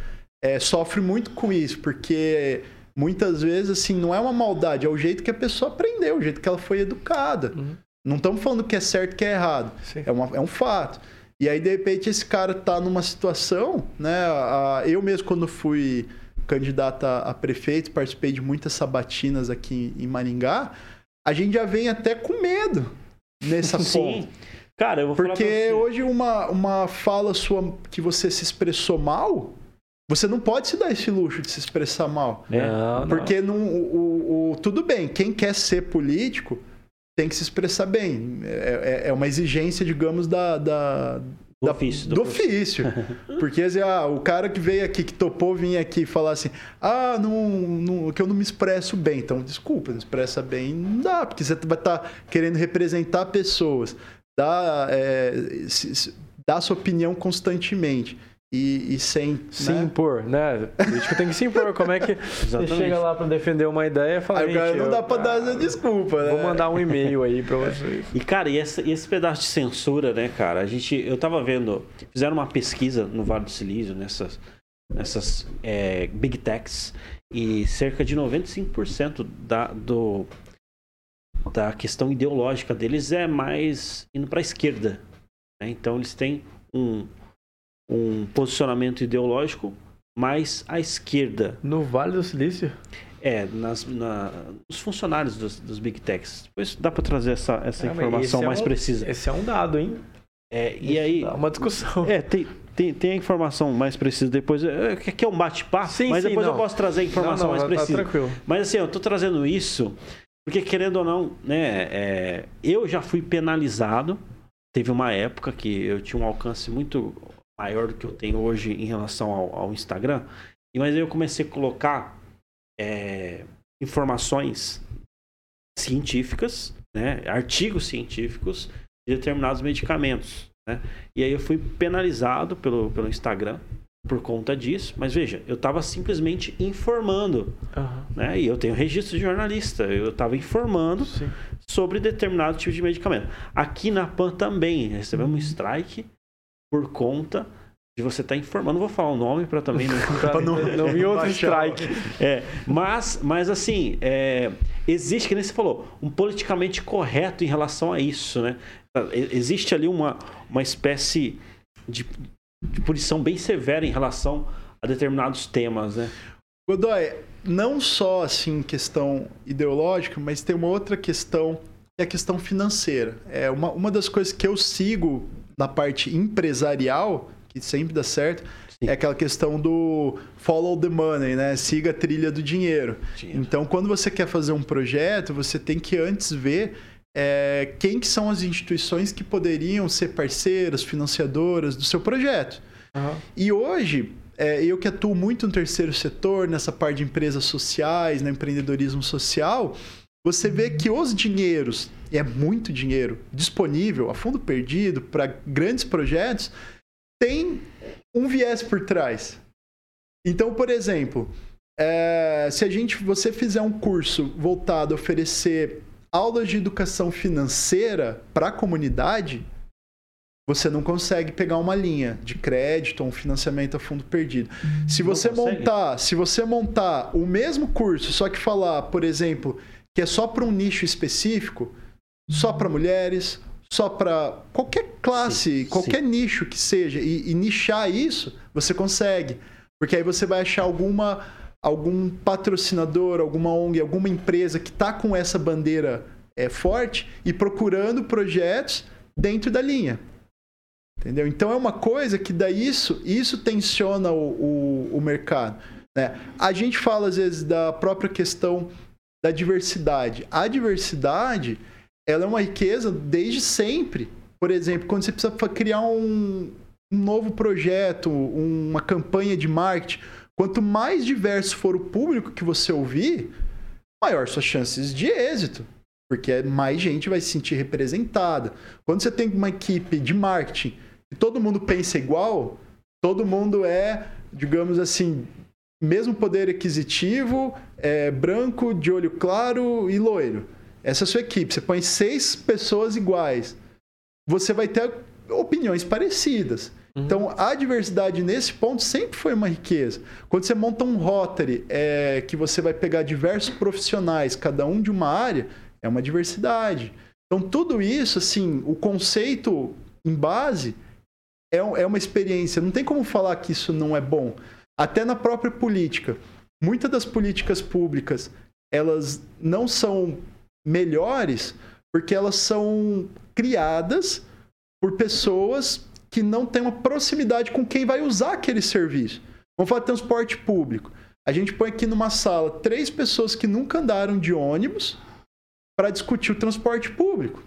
é, sofre muito com isso, porque muitas vezes, assim, não é uma maldade, é o jeito que a pessoa aprendeu, o jeito que ela foi educada. Uhum. Não estamos falando que é certo que é errado. Sim. É, uma- é um fato. E aí, de repente, esse cara tá numa situação, né? a- eu mesmo, quando fui candidato a, prefeito, participei de muitas sabatinas aqui em Maringá, a gente já vem até com medo nessa Sim. ponta. Cara, eu vou falar pra Porque você. hoje uma, uma fala sua que você se expressou mal, você não pode se dar esse luxo de se expressar mal. É, Não, não. Porque não, o, o- o- tudo bem, quem quer ser político tem que se expressar bem. É, é- é uma exigência, digamos, da, da, Do ofício, do do ofício. Porque assim, ah, o cara que veio aqui, que topou vir aqui e falar assim: ah, não, não- que eu não me expresso bem. Então, desculpa, não expressa bem, não dá, porque você vai estar querendo representar pessoas, dar, é, se- se- dar sua opinião constantemente. E, e sem. Se né? impor, né? O político tem que se impor. Como é que você chega lá pra defender uma ideia e fala, Aí o cara "Gente, não eu- dá pra dar essa desculpa, né? Vou mandar um e-mail aí pra vocês. E, cara, e, essa- e esse pedaço de censura, né, cara? A gente, eu tava vendo, fizeram uma pesquisa no Vale do Silício, nessas, nessas é, Big Techs, e cerca de 95% da, do, da questão ideológica deles é mais indo pra esquerda. né? Então, eles têm um, um posicionamento ideológico mais à esquerda. No Vale do Silício? É, nas, na, nos funcionários dos, dos Big Techs. Depois dá pra trazer essa, essa Ah, informação é mais um- precisa. Esse é um dado, hein? É, e aí. Dá uma discussão. É, tem, tem, tem a informação mais precisa depois. É, que aqui é um bate-papo, mas sim, depois eu não. posso trazer a informação não, não, mais tá- precisa. Tá tranquilo. Mas assim, eu tô trazendo isso porque, querendo ou não, né, é, eu já fui penalizado. Teve uma época que eu tinha um alcance muito maior do que eu tenho hoje em relação ao, ao Instagram. E, mas aí eu comecei a colocar é, informações científicas, né, artigos científicos de determinados medicamentos. Né? E aí eu fui penalizado pelo, pelo Instagram por conta disso. Mas veja, eu estava simplesmente informando Aham. né? E eu tenho registro de jornalista. Eu estava informando Sim. sobre determinado tipo de medicamento. Aqui na PAN também recebemos um strike por conta de você estar informando. Não vou falar o nome para também não, Pra não, não vir outro strike. é, mas, mas assim, é, existe, que nem você falou, um politicamente correto em relação a isso, né? Existe ali uma, uma espécie de, de punição bem severa em relação a determinados temas, né? Godoy, não só assim questão ideológica, mas tem uma outra questão que é a questão financeira. É uma, uma das coisas que eu sigo na parte empresarial, que sempre dá certo, Sim. é aquela questão do follow the money, né? Siga a trilha do dinheiro. dinheiro. Então, quando você quer fazer um projeto, você tem que antes ver é, quem que são as instituições que poderiam ser parceiras, financiadoras do seu projeto. Uhum. E hoje, é, eu que atuo muito no terceiro setor, nessa parte de empresas sociais, no empreendedorismo social, você vê que os dinheiros, e é muito dinheiro, disponível a fundo perdido para grandes projetos, tem um viés por trás. Então, por exemplo, é, se a gente, você fizer um curso voltado a oferecer aulas de educação financeira para a comunidade, você não consegue pegar uma linha de crédito ou um financiamento a fundo perdido. Se você montar, se você montar o mesmo curso, só que falar, por exemplo, que é só para um nicho específico, só para mulheres, só para qualquer classe, sim, qualquer sim. nicho que seja, e, e nichar isso, você consegue. Porque aí você vai achar alguma algum patrocinador, alguma ONG, alguma empresa que está com essa bandeira é, forte e procurando projetos dentro da linha. Entendeu? Então é uma coisa que daí isso, isso tensiona o, o, o mercado. Né? A gente fala às vezes da própria questão da diversidade. A diversidade ela é uma riqueza desde sempre. Por exemplo, quando você precisa criar um, um novo projeto, uma campanha de marketing, quanto mais diverso for o público que você ouvir, maior suas chances de êxito. Porque mais gente vai se sentir representada. Quando você tem uma equipe de marketing e todo mundo pensa igual, todo mundo é, digamos assim, mesmo poder aquisitivo, é, branco, de olho claro e loiro. Essa é a sua equipe. Você põe seis pessoas iguais. Você vai ter opiniões parecidas. Uhum. Então, a diversidade nesse ponto sempre foi uma riqueza. Quando você monta um Rotary, é, que você vai pegar diversos profissionais, cada um de uma área, é uma diversidade. Então, tudo isso, assim, o conceito em base é, é uma experiência. Não tem como falar que isso não é bom. Até na própria política. Muitas das políticas públicas, elas não são melhores porque elas são criadas por pessoas que não têm uma proximidade com quem vai usar aquele serviço. Vamos falar de transporte público. A gente põe aqui numa sala três pessoas que nunca andaram de ônibus para discutir o transporte público.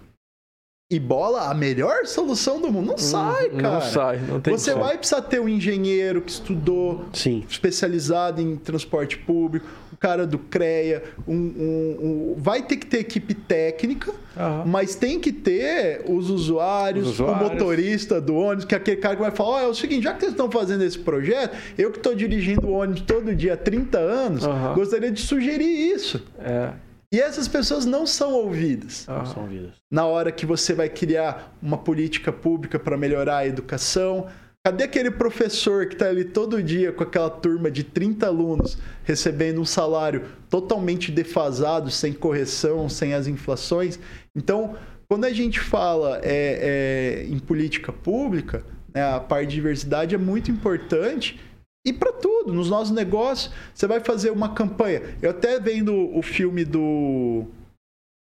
E bola, a melhor solução do mundo. Não sai, cara. Não sai, não tem Você vai precisar ter um engenheiro que estudou, Sim. especializado em transporte público, o cara do CREA, um, um, um... vai ter que ter equipe técnica, uhum. mas tem que ter os usuários, os usuários, o motorista do ônibus, que é aquele cara que vai falar: oh, é o seguinte, já que vocês estão fazendo esse projeto, eu que estou dirigindo o ônibus todo dia há 30 anos, uhum. gostaria de sugerir isso. É. E essas pessoas não são ouvidas. Não são ouvidas. Na hora que você vai criar uma política pública para melhorar a educação, Cadê aquele professor que está ali todo dia com aquela turma de 30 alunos recebendo um salário totalmente defasado, sem correção, sem as inflações? Então, quando a gente fala é, é, em política pública, né, a parte de diversidade é muito importante e para tudo, nos nossos negócios, você vai fazer uma campanha. Eu até vendo o filme do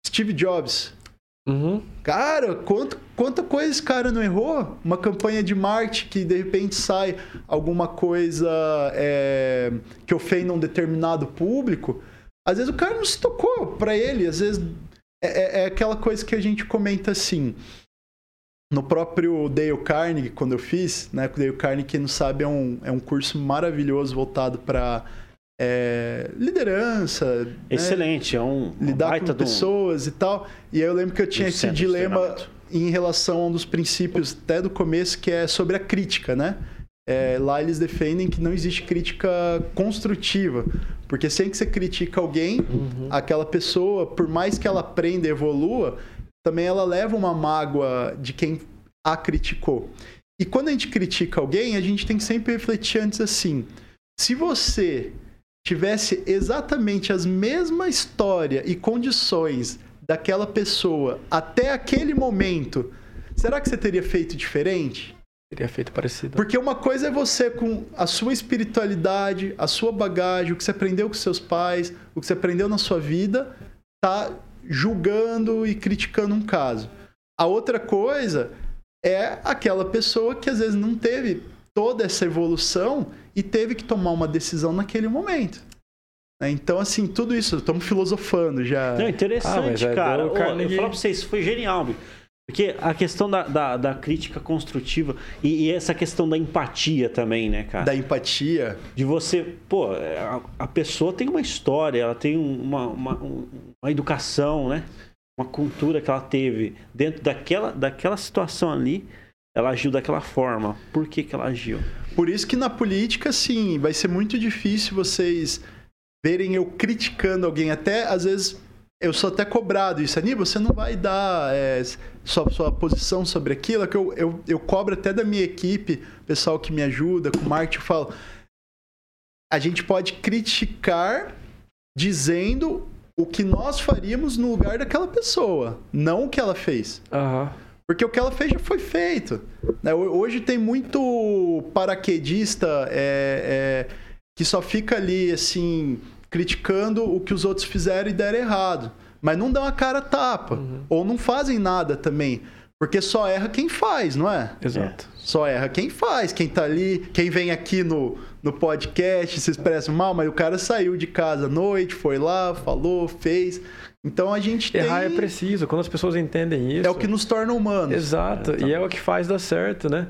Steve Jobs. Uhum. Cara, quanto, quanta coisa esse cara não errou? Uma campanha de marketing que de repente sai alguma coisa é, que ofenda um determinado público. Às vezes o cara não se tocou para ele, às vezes é, é, é aquela coisa que a gente comenta assim no próprio Dale Carnegie, quando eu fiz, né? O Dale Carnegie, quem não sabe, é um, é um curso maravilhoso voltado para é, liderança. Né? Excelente, né? é um lidar com pessoas um... e tal. E aí eu lembro que eu tinha esse dilema em relação a um dos princípios até do começo, que é sobre a crítica, né? É, lá eles defendem que não existe crítica construtiva, porque sempre que você critica alguém, uhum. aquela pessoa, por mais que ela aprenda e evolua, também ela leva uma mágoa de quem a criticou. E quando a gente critica alguém, a gente tem que sempre refletir antes assim: se você tivesse exatamente as mesmas história e condições daquela pessoa até aquele momento, será que você teria feito diferente? Teria feito parecido. Porque uma coisa é você com a sua espiritualidade, a sua bagagem, o que você aprendeu com seus pais, o que você aprendeu na sua vida, tá julgando e criticando um caso. A outra coisa é aquela pessoa que às vezes não teve toda essa evolução e teve que tomar uma decisão naquele momento. Né? Então, assim, tudo isso, estamos filosofando já. Não, interessante, Ah, é cara. Ô. Eu falo pra vocês, foi genial, meu. Porque a questão da, da, da crítica construtiva e, e essa questão da empatia também, né, cara? Da empatia. De você, pô, a, a pessoa tem uma história, ela tem um- uma, uma, um- uma educação, né? Uma cultura que ela teve dentro daquela, daquela situação ali, ela agiu daquela forma. Por que, que ela agiu? Por isso que na política, sim, vai ser muito difícil vocês verem eu criticando alguém. Até, às vezes, eu sou até cobrado isso. Aníbal, você não vai dar é, sua, sua posição sobre aquilo, que eu, eu, eu cobro até da minha equipe, pessoal que me ajuda, com marketing, eu falo... A gente pode criticar dizendo o que nós faríamos no lugar daquela pessoa, não o que ela fez. Aham. Porque o que ela fez já foi feito. né? Ho- Hoje tem muito paraquedista é, é, que só fica ali, assim, criticando o que os outros fizeram e deram errado. Mas não dão a cara tapa. Ou não fazem nada também. Porque só erra quem faz, não é? Exato. Só erra quem faz, quem tá ali, quem vem aqui no, no podcast, se expressa mal, mas o cara saiu de casa à noite, foi lá, falou, fez. Então a gente Errar é preciso. Quando as pessoas entendem isso. É o que nos torna humanos. Exato. e é o que faz dar certo, né?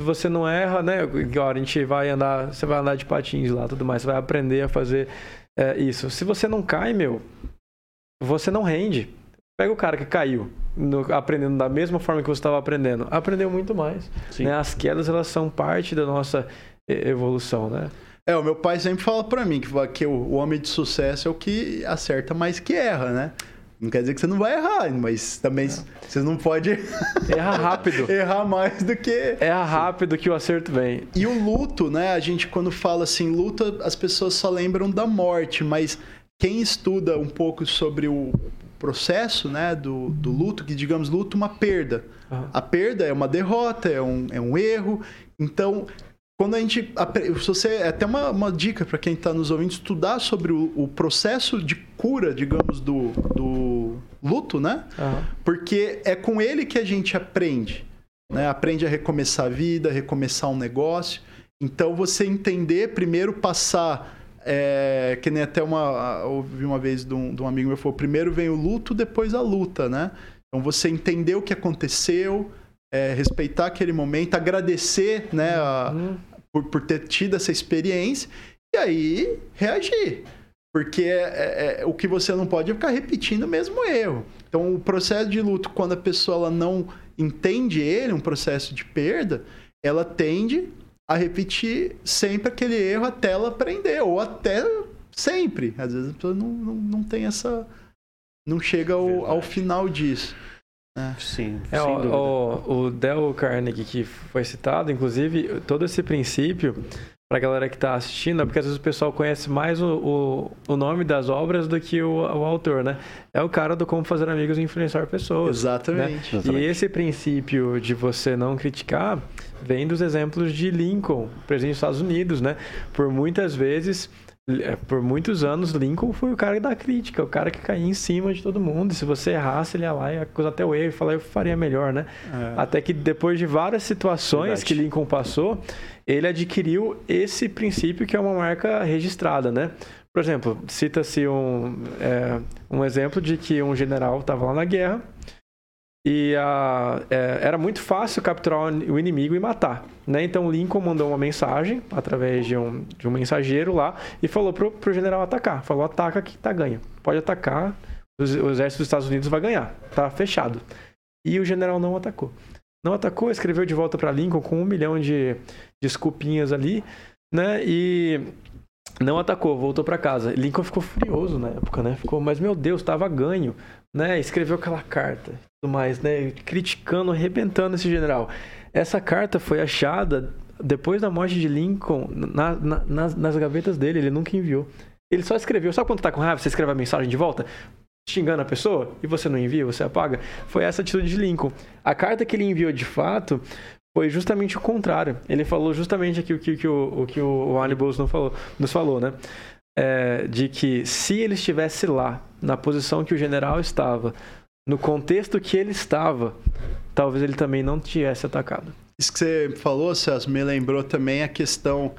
Se você não erra, né? Igual a gente vai andar, você vai andar de patins lá, tudo mais, você vai aprender a fazer é, isso. Se você não cai, meu, você não rende. Pega o cara que caiu, no- aprendendo da mesma forma que você estava aprendendo, aprendeu muito mais. Sim. né? As quedas elas são parte da nossa evolução, né? É, o meu pai sempre fala pra mim que, que o, o homem de sucesso é o que acerta mais que erra, né? Não quer dizer que você não vai errar, mas também você não pode Erra rápido. errar mais do que. Erra rápido que o acerto vem. E o luto, né? A gente, quando fala assim, luto, as pessoas só lembram da morte, mas quem estuda um pouco sobre o processo, né, do, do luto, que digamos, luto, uma perda. Aham. A perda é uma derrota, é um, é um erro. Então, quando a gente. Se você, é até uma, uma dica para quem está nos ouvindo, estudar sobre o, o processo de cura, digamos, do, do luto, né? Aham. Porque é com ele que a gente aprende. Né? Aprende a recomeçar a vida, recomeçar um negócio. Então, você entender, primeiro passar. É, que nem até uma. Ouvi uma vez de um, de um amigo meu falou: primeiro vem o luto, depois a luta, né? Então, você entender o que aconteceu, é, respeitar aquele momento, agradecer, né? a- Hum, por, por ter tido essa experiência e aí reagir. Porque é, é- é- o que você não pode é ficar repetindo o mesmo erro. Então, o processo de luto, quando a pessoa ela não entende ele, um processo de perda, ela tende a repetir sempre aquele erro até ela aprender, ou até sempre. Às vezes a pessoa não, não, não tem essa. não chega ao, ao final disso. Sim, É, sem dúvida. o, o, o Dale Carnegie que foi citado, inclusive, todo esse princípio, pra galera que tá assistindo, é porque às vezes o pessoal conhece mais o, o, o nome das obras do que o, o autor, né? É o cara do Como Fazer Amigos e Influenciar Pessoas. Exatamente. E esse princípio de você não criticar vem dos exemplos de Lincoln, presidente dos Estados Unidos, né? Por muitas vezes, eh, por muitos anos, Lincoln foi o cara da crítica, o cara que caía em cima de todo mundo. E se você errasse, ele ia lá e acusar até o erro e falar, eu faria melhor, né? É. Até que depois de várias situações Verdade. que Lincoln passou, ele adquiriu esse princípio que é uma marca registrada, né? Por exemplo, cita-se um, é, um exemplo de que um general estava lá na guerra e a, é, era muito fácil capturar o inimigo e matar. Né? Então Lincoln mandou uma mensagem através de um, de um mensageiro lá e falou pro, pro general atacar. Falou, ataca que tá ganho. Pode atacar, os- o exército dos Estados Unidos vai ganhar. Tá fechado. E o general não atacou. Não atacou, escreveu de volta para Lincoln com um milhão de desculpinhas ali, né? E não atacou, voltou para casa. Lincoln ficou furioso na época, né? Ficou, mas meu Deus, tava ganho, né? Escreveu aquela carta, mais, né? Criticando, arrebentando esse general. Essa carta foi achada depois da morte de Lincoln na- na- nas, nas gavetas dele. Ele nunca enviou. Ele só escreveu. Sabe quando tá com raiva? Você escreve a mensagem de volta? xingando a pessoa e você não envia, você apaga. Foi essa atitude de Lincoln. A carta que ele enviou de fato foi justamente o contrário. Ele falou justamente aqui o que, que o, o, que o não falou, nos falou, né? É, de que se ele estivesse lá, na posição que o general estava, no contexto que ele estava, talvez ele também não tivesse atacado. Isso que você falou, Celso, me lembrou também a questão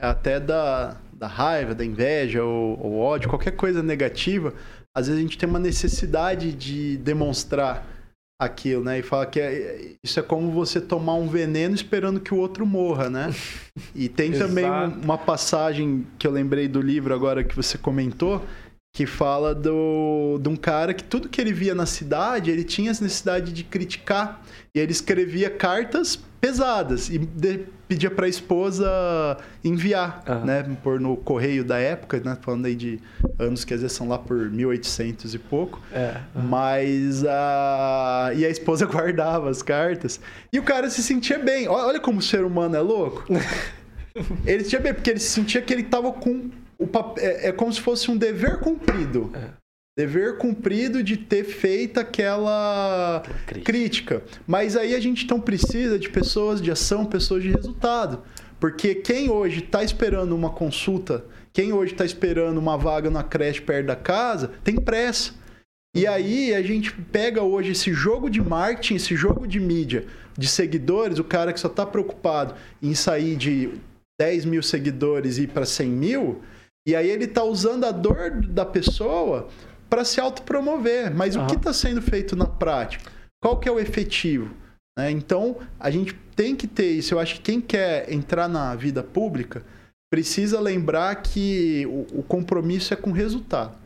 até da, da raiva, da inveja ou, ou ódio, qualquer coisa negativa. Às vezes a gente tem uma necessidade de demonstrar aquilo, né? E fala que é, isso é como você tomar um veneno esperando que o outro morra, né? E tem também uma passagem que eu lembrei do livro agora que você comentou, que fala do, de um cara que tudo que ele via na cidade, ele tinha essa necessidade de criticar. E ele escrevia cartas pesadas e de, pedia para a esposa enviar, uhum. né? Por no correio da época, né? Falando aí de anos que às vezes são lá por 1800 e pouco. É. Uhum. Mas a... E a esposa guardava as cartas. E o cara se sentia bem. Olha como o ser humano é louco. ele se sentia bem, porque ele sentia que ele estava com pap... é, é, como se fosse um dever cumprido. É. Dever cumprido de ter feito aquela crítica. crítica. Mas aí a gente então precisa de pessoas de ação, pessoas de resultado. Porque quem hoje está esperando uma consulta, quem hoje está esperando uma vaga na creche perto da casa, tem pressa. E uhum. aí a gente pega hoje esse jogo de marketing, esse jogo de mídia, de seguidores, o cara que só está preocupado em sair de 10 mil seguidores e ir para 100 mil, e aí ele está usando a dor da pessoa para se autopromover. Mas uhum. o que está sendo feito na prática? Qual que é o efetivo? Né? Então, a gente tem que ter isso. Eu acho que quem quer entrar na vida pública precisa lembrar que o, o compromisso é com resultado.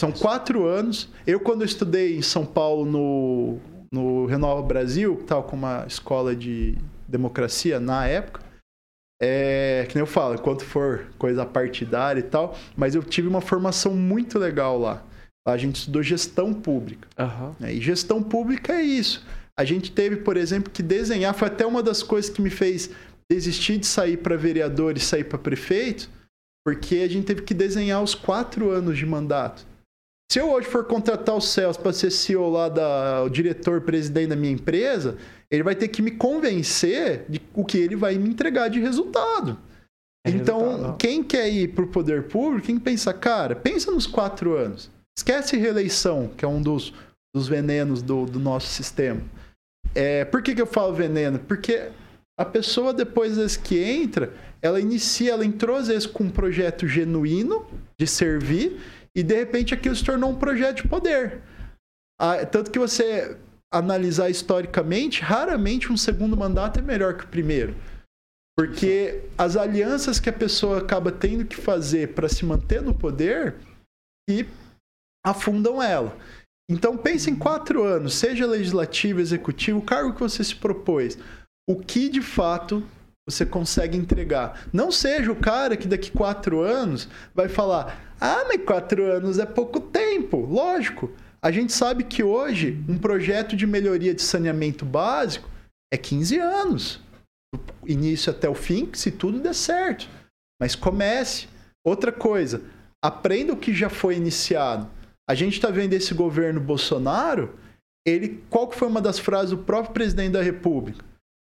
São quatro anos. Eu, quando eu estudei em São Paulo, no, no Renova Brasil, tal como uma escola de democracia na época, é, que nem eu falo, enquanto for coisa partidária e tal, mas eu tive uma formação muito legal lá. A gente estudou gestão pública. Uhum. E gestão pública é isso. A gente teve, por exemplo, que desenhar. Foi até uma das coisas que me fez desistir de sair para vereador e sair para prefeito, porque a gente teve que desenhar os quatro anos de mandato. Se eu hoje for contratar o Celso para ser CEO lá, da, o diretor, presidente da minha empresa, ele vai ter que me convencer de o que ele vai me entregar de resultado. É então, resultado. quem quer ir para o poder público, quem pensa, cara, pensa nos quatro anos. Esquece reeleição, que é um dos, dos venenos do, do nosso sistema. É, por que, que eu falo veneno? Porque a pessoa, depois das que entra, ela inicia, ela entrou às vezes com um projeto genuíno de servir, e de repente aquilo se tornou um projeto de poder. Ah, tanto que você analisar historicamente, raramente um segundo mandato é melhor que o primeiro. Porque as alianças que a pessoa acaba tendo que fazer para se manter no poder e afundam ela. Então pense em quatro anos, seja legislativo, executivo, o cargo que você se propôs. O que de fato você consegue entregar. Não seja o cara que daqui quatro anos vai falar: ah, mas quatro anos é pouco tempo. Lógico. A gente sabe que hoje um projeto de melhoria de saneamento básico é 15 anos. Do início até o fim, se tudo der certo. Mas comece. Outra coisa, aprenda o que já foi iniciado. A gente está vendo esse governo Bolsonaro, ele, qual que foi uma das frases do próprio presidente da República?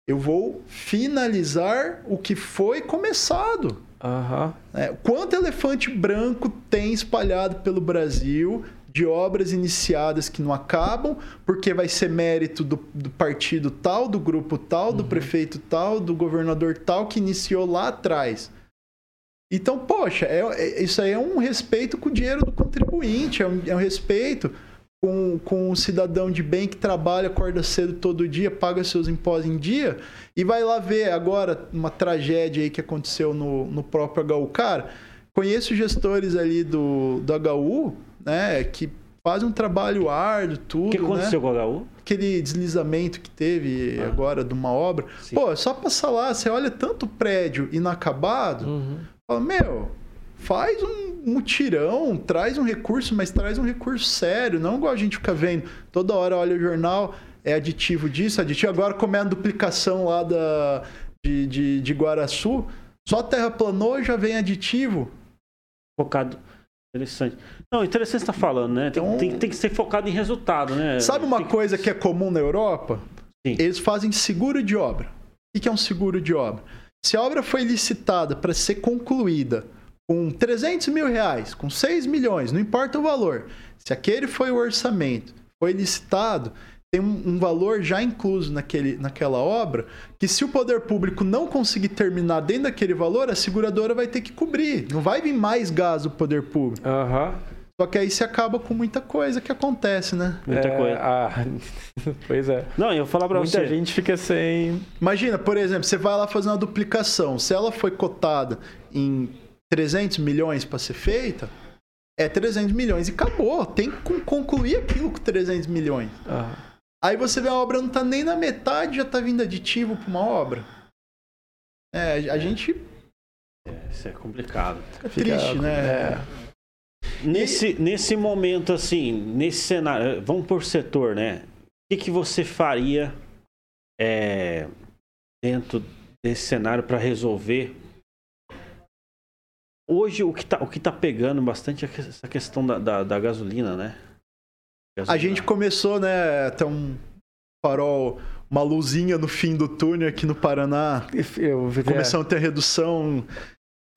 Eu vou finalizar o que foi começado. Uhum. É, quanto elefante branco tem espalhado pelo Brasil de obras iniciadas que não acabam, porque vai ser mérito do, do partido tal, do grupo tal, do uhum. prefeito tal, do governador tal, que iniciou lá atrás. Então, poxa, é, é, isso aí é um respeito com o dinheiro do contribuinte, é um, é um respeito com, com um cidadão de bem que trabalha, acorda cedo todo dia, paga seus impostos em dia, e vai lá ver agora uma tragédia aí que aconteceu no, no próprio HU. Cara, conheço gestores ali do, do HU né, que fazem um trabalho árduo, tudo. O que aconteceu né? com o HU? Aquele deslizamento que teve ah. agora de uma obra. Sim. Pô, só passar lá, você olha tanto prédio inacabado, uhum. fala, meu, faz um mutirão, traz um recurso, mas traz um recurso sério, não igual a gente fica vendo. Toda hora olha o jornal, é aditivo disso, aditivo. Agora, como é a duplicação lá da, de, de, de Guaraçu, só terra planou já vem aditivo. Focado Interessante. Não, interessante você estar falando, né? Tem, Então- tem- tem que ser focado em resultado, né? Sabe uma Tem coisa que é comum na Europa? Sim. Eles fazem seguro de obra. O que é um seguro de obra? Se a obra foi licitada para ser concluída com 300 mil reais, com 6 milhões, não importa o valor, se aquele foi o orçamento, foi licitado, tem um, um valor já incluso naquele, naquela obra, que se o poder público não conseguir terminar dentro daquele valor, a seguradora vai ter que cobrir. Não vai vir mais gás do poder público. Aham. Só que aí se acaba com muita coisa que acontece, né? Muita É, coisa. ah, pois é. Não, eu vou falar pra Muita você. gente fica sem. Imagina, por exemplo, você vai lá fazer uma duplicação. Se ela foi cotada em 300 milhões para ser feita, é 300 milhões e acabou. Tem que con- concluir aquilo com 300 milhões. Ah, Aí você vê a obra não tá nem na metade, já tá vindo aditivo para uma obra. É, a gente Isso é complicado. fica- triste, né? é. Nesse, nesse momento, assim, nesse cenário, vamos por setor, né? O que, que você faria é, dentro desse cenário para resolver? Hoje, o que, tá, o que tá pegando bastante é essa questão da, da, da gasolina, né? A Gasolina. gente começou, né, até um farol, uma luzinha no fim do túnel aqui no Paraná. Eu, é, Começando a ter redução.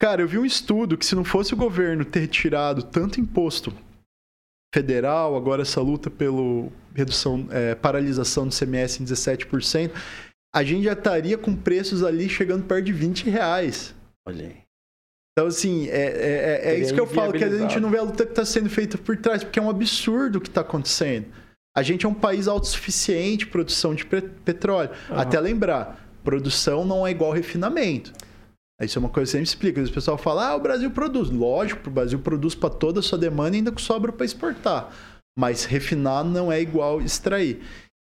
Cara, eu vi um estudo que se não fosse o governo ter tirado tanto imposto federal, agora essa luta pelo redução, é, paralisação do CMS em 17%, a gente já estaria com preços ali chegando perto de 20 reais. Olha aí. Então, assim, é, é, é- é isso que eu falo, que a gente não vê a luta que está sendo feita por trás, porque é um absurdo o que está acontecendo. A gente é um país autossuficiente, produção de pe- petróleo. Aham. Até lembrar, produção não é igual refinamento. Isso é uma coisa que sempre explica. O pessoal fala, ah, o Brasil produz. Lógico, o Brasil produz para toda a sua demanda e ainda sobra para exportar. Mas refinar não é igual extrair.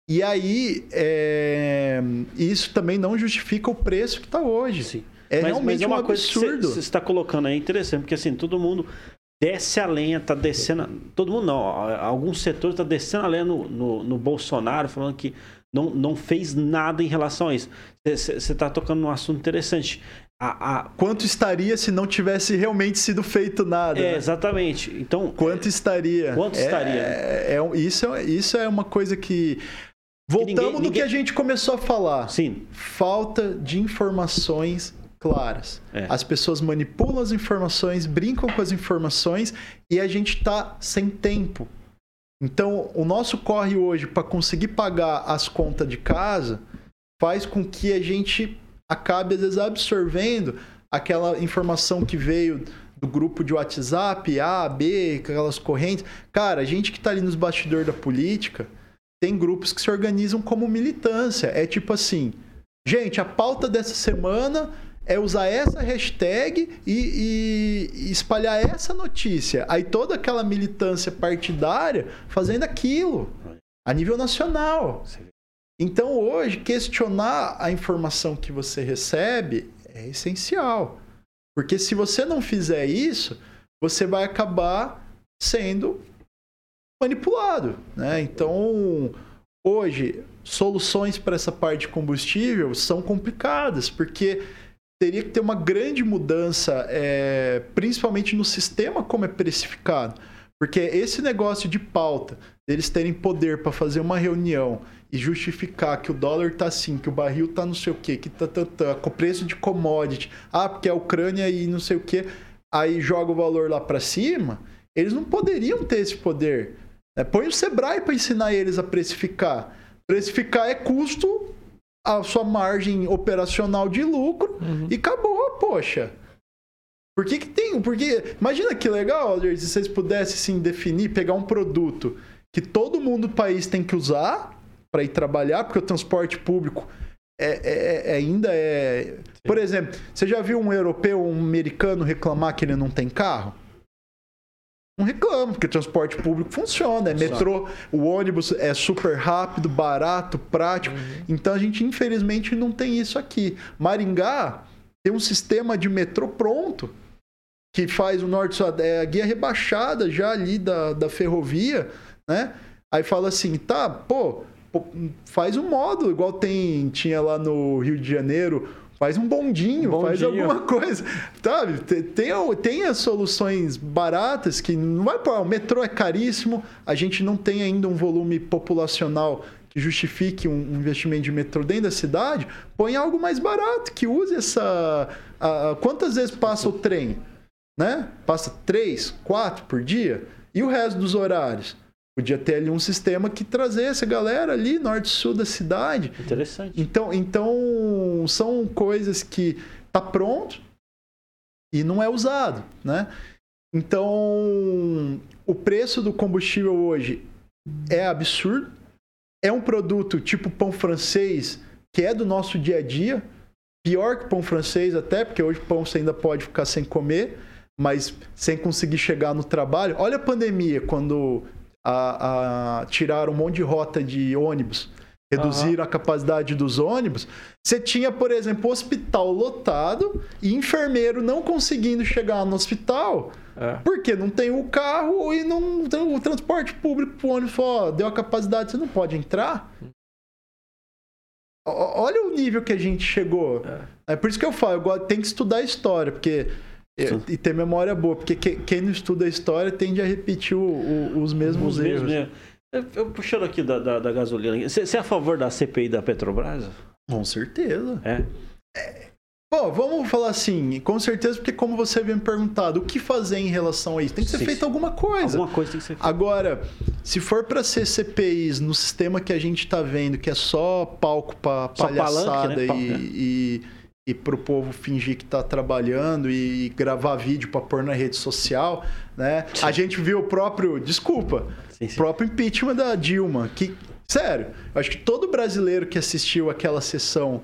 E aí, é, isso também não justifica o preço que está hoje. Sim. É mas, realmente mas é um uma coisa que absurdo. você está colocando aí interessante, porque assim, todo mundo desce a lenha, tá descendo. Todo mundo não, alguns setores tá descendo a lenha no, no, no Bolsonaro, falando que não, não fez nada em relação a isso. Você está tocando num assunto interessante. A, a- Quanto estaria se não tivesse realmente sido feito nada? é, né? exatamente. Então, Quanto estaria? Quanto É- estaria? É, é isso, é, isso é uma coisa que. Voltamos ninguém- no ninguém- que a gente começou a falar. sim, Falta de informações claras. É. As pessoas manipulam as informações, brincam com as informações e a gente tá sem tempo. Então, o nosso corre hoje para conseguir pagar as contas de casa faz com que a gente acabe, às vezes, absorvendo aquela informação que veio do grupo de WhatsApp, A, B, aquelas correntes. Cara, a gente que tá ali nos bastidores da política, tem grupos que se organizam como militância. É tipo assim, gente, a pauta dessa semana é usar essa hashtag e, e- espalhar essa notícia. Aí toda aquela militância partidária fazendo aquilo a nível nacional. Então hoje, questionar a informação que você recebe é essencial. Porque se você não fizer isso, você vai acabar sendo manipulado. Né? Então, hoje, soluções para essa parte de combustível são complicadas, porque teria que ter uma grande mudança, é, principalmente no sistema como é precificado. Porque esse negócio de pauta, deles terem poder para fazer uma reunião e justificar que o dólar tá assim, que o barril tá não sei o quê, que tá, tá, tá com o preço de commodity, ah, porque é a Ucrânia e não sei o quê, aí joga o valor lá para cima, eles não poderiam ter esse poder. né? Põe o Sebrae para ensinar eles a precificar. Precificar é custo, a sua margem operacional de lucro Uhum. e acabou, poxa. Por que, que tem? Porque imagina que legal, se vocês pudessem sim definir, pegar um produto que todo mundo do país tem que usar para ir trabalhar, porque o transporte público é, é- é- ainda é. Por exemplo, você já viu um europeu, um americano reclamar que ele não tem carro? Não reclama, porque o transporte público funciona. É metrô, o ônibus é super rápido, barato, prático. Então a gente, infelizmente, não tem isso aqui. Maringá tem um sistema de metrô pronto que faz o norte é a guia rebaixada já ali da, da ferrovia, né? Aí fala assim, tá, pô, faz um módulo, igual tem tinha lá no Rio de Janeiro, Faz um bondinho, Bondinho. faz alguma coisa. Sabe? Tem, tem, as soluções baratas que não vai pôr. O metrô é caríssimo, a gente não tem ainda um volume populacional que justifique um investimento de metrô dentro da cidade. Põe algo mais barato, que use essa. a- quantas vezes passa o trem? Né? Passa três, quatro por dia? E o resto dos horários? Podia ter ali um sistema que trazesse a galera ali, norte e sul da cidade. Interessante. Então, então são coisas que tá pronto e não é usado, né? Então, o preço do combustível hoje é absurdo. É um produto tipo pão francês, que é do nosso dia a dia. Pior que pão francês até, porque hoje pão você ainda pode ficar sem comer, mas sem conseguir chegar no trabalho. Olha a pandemia, quando a- a- tiraram um monte de rota de ônibus, reduziram a capacidade dos ônibus. Você tinha, por exemplo, hospital lotado e enfermeiro não conseguindo chegar no hospital É. porque não tem o carro e não tem o transporte público pro ônibus. Ó, deu a capacidade, você não pode entrar. Ó, Olha o nível que a gente chegou. É, por isso que eu falo, eu gosto- tem que estudar a história, porque. Sim. E ter memória boa, porque que- quem não estuda a história tende a repetir o- o- os mesmos Os erros. mesmos erros. Eu, eu puxando aqui da, da, da gasolina. Você é a favor da CPI da Petrobras? Com certeza. É. Bom, vamos falar assim, com certeza, porque como você havia me perguntado, o que fazer em relação a isso? Tem que ser Sim, feito sim. alguma coisa. Alguma coisa tem que ser feita. Agora, se for para ser CPIs no sistema que a gente tá vendo, que é só palco para palhaçada palanque, né? e, Pal- é. E, e pro povo fingir que tá trabalhando e gravar vídeo para pôr na rede social, né? A gente viu o próprio, desculpa, Sim, o sim. próprio impeachment da Dilma, que sério, eu acho que todo brasileiro que assistiu aquela sessão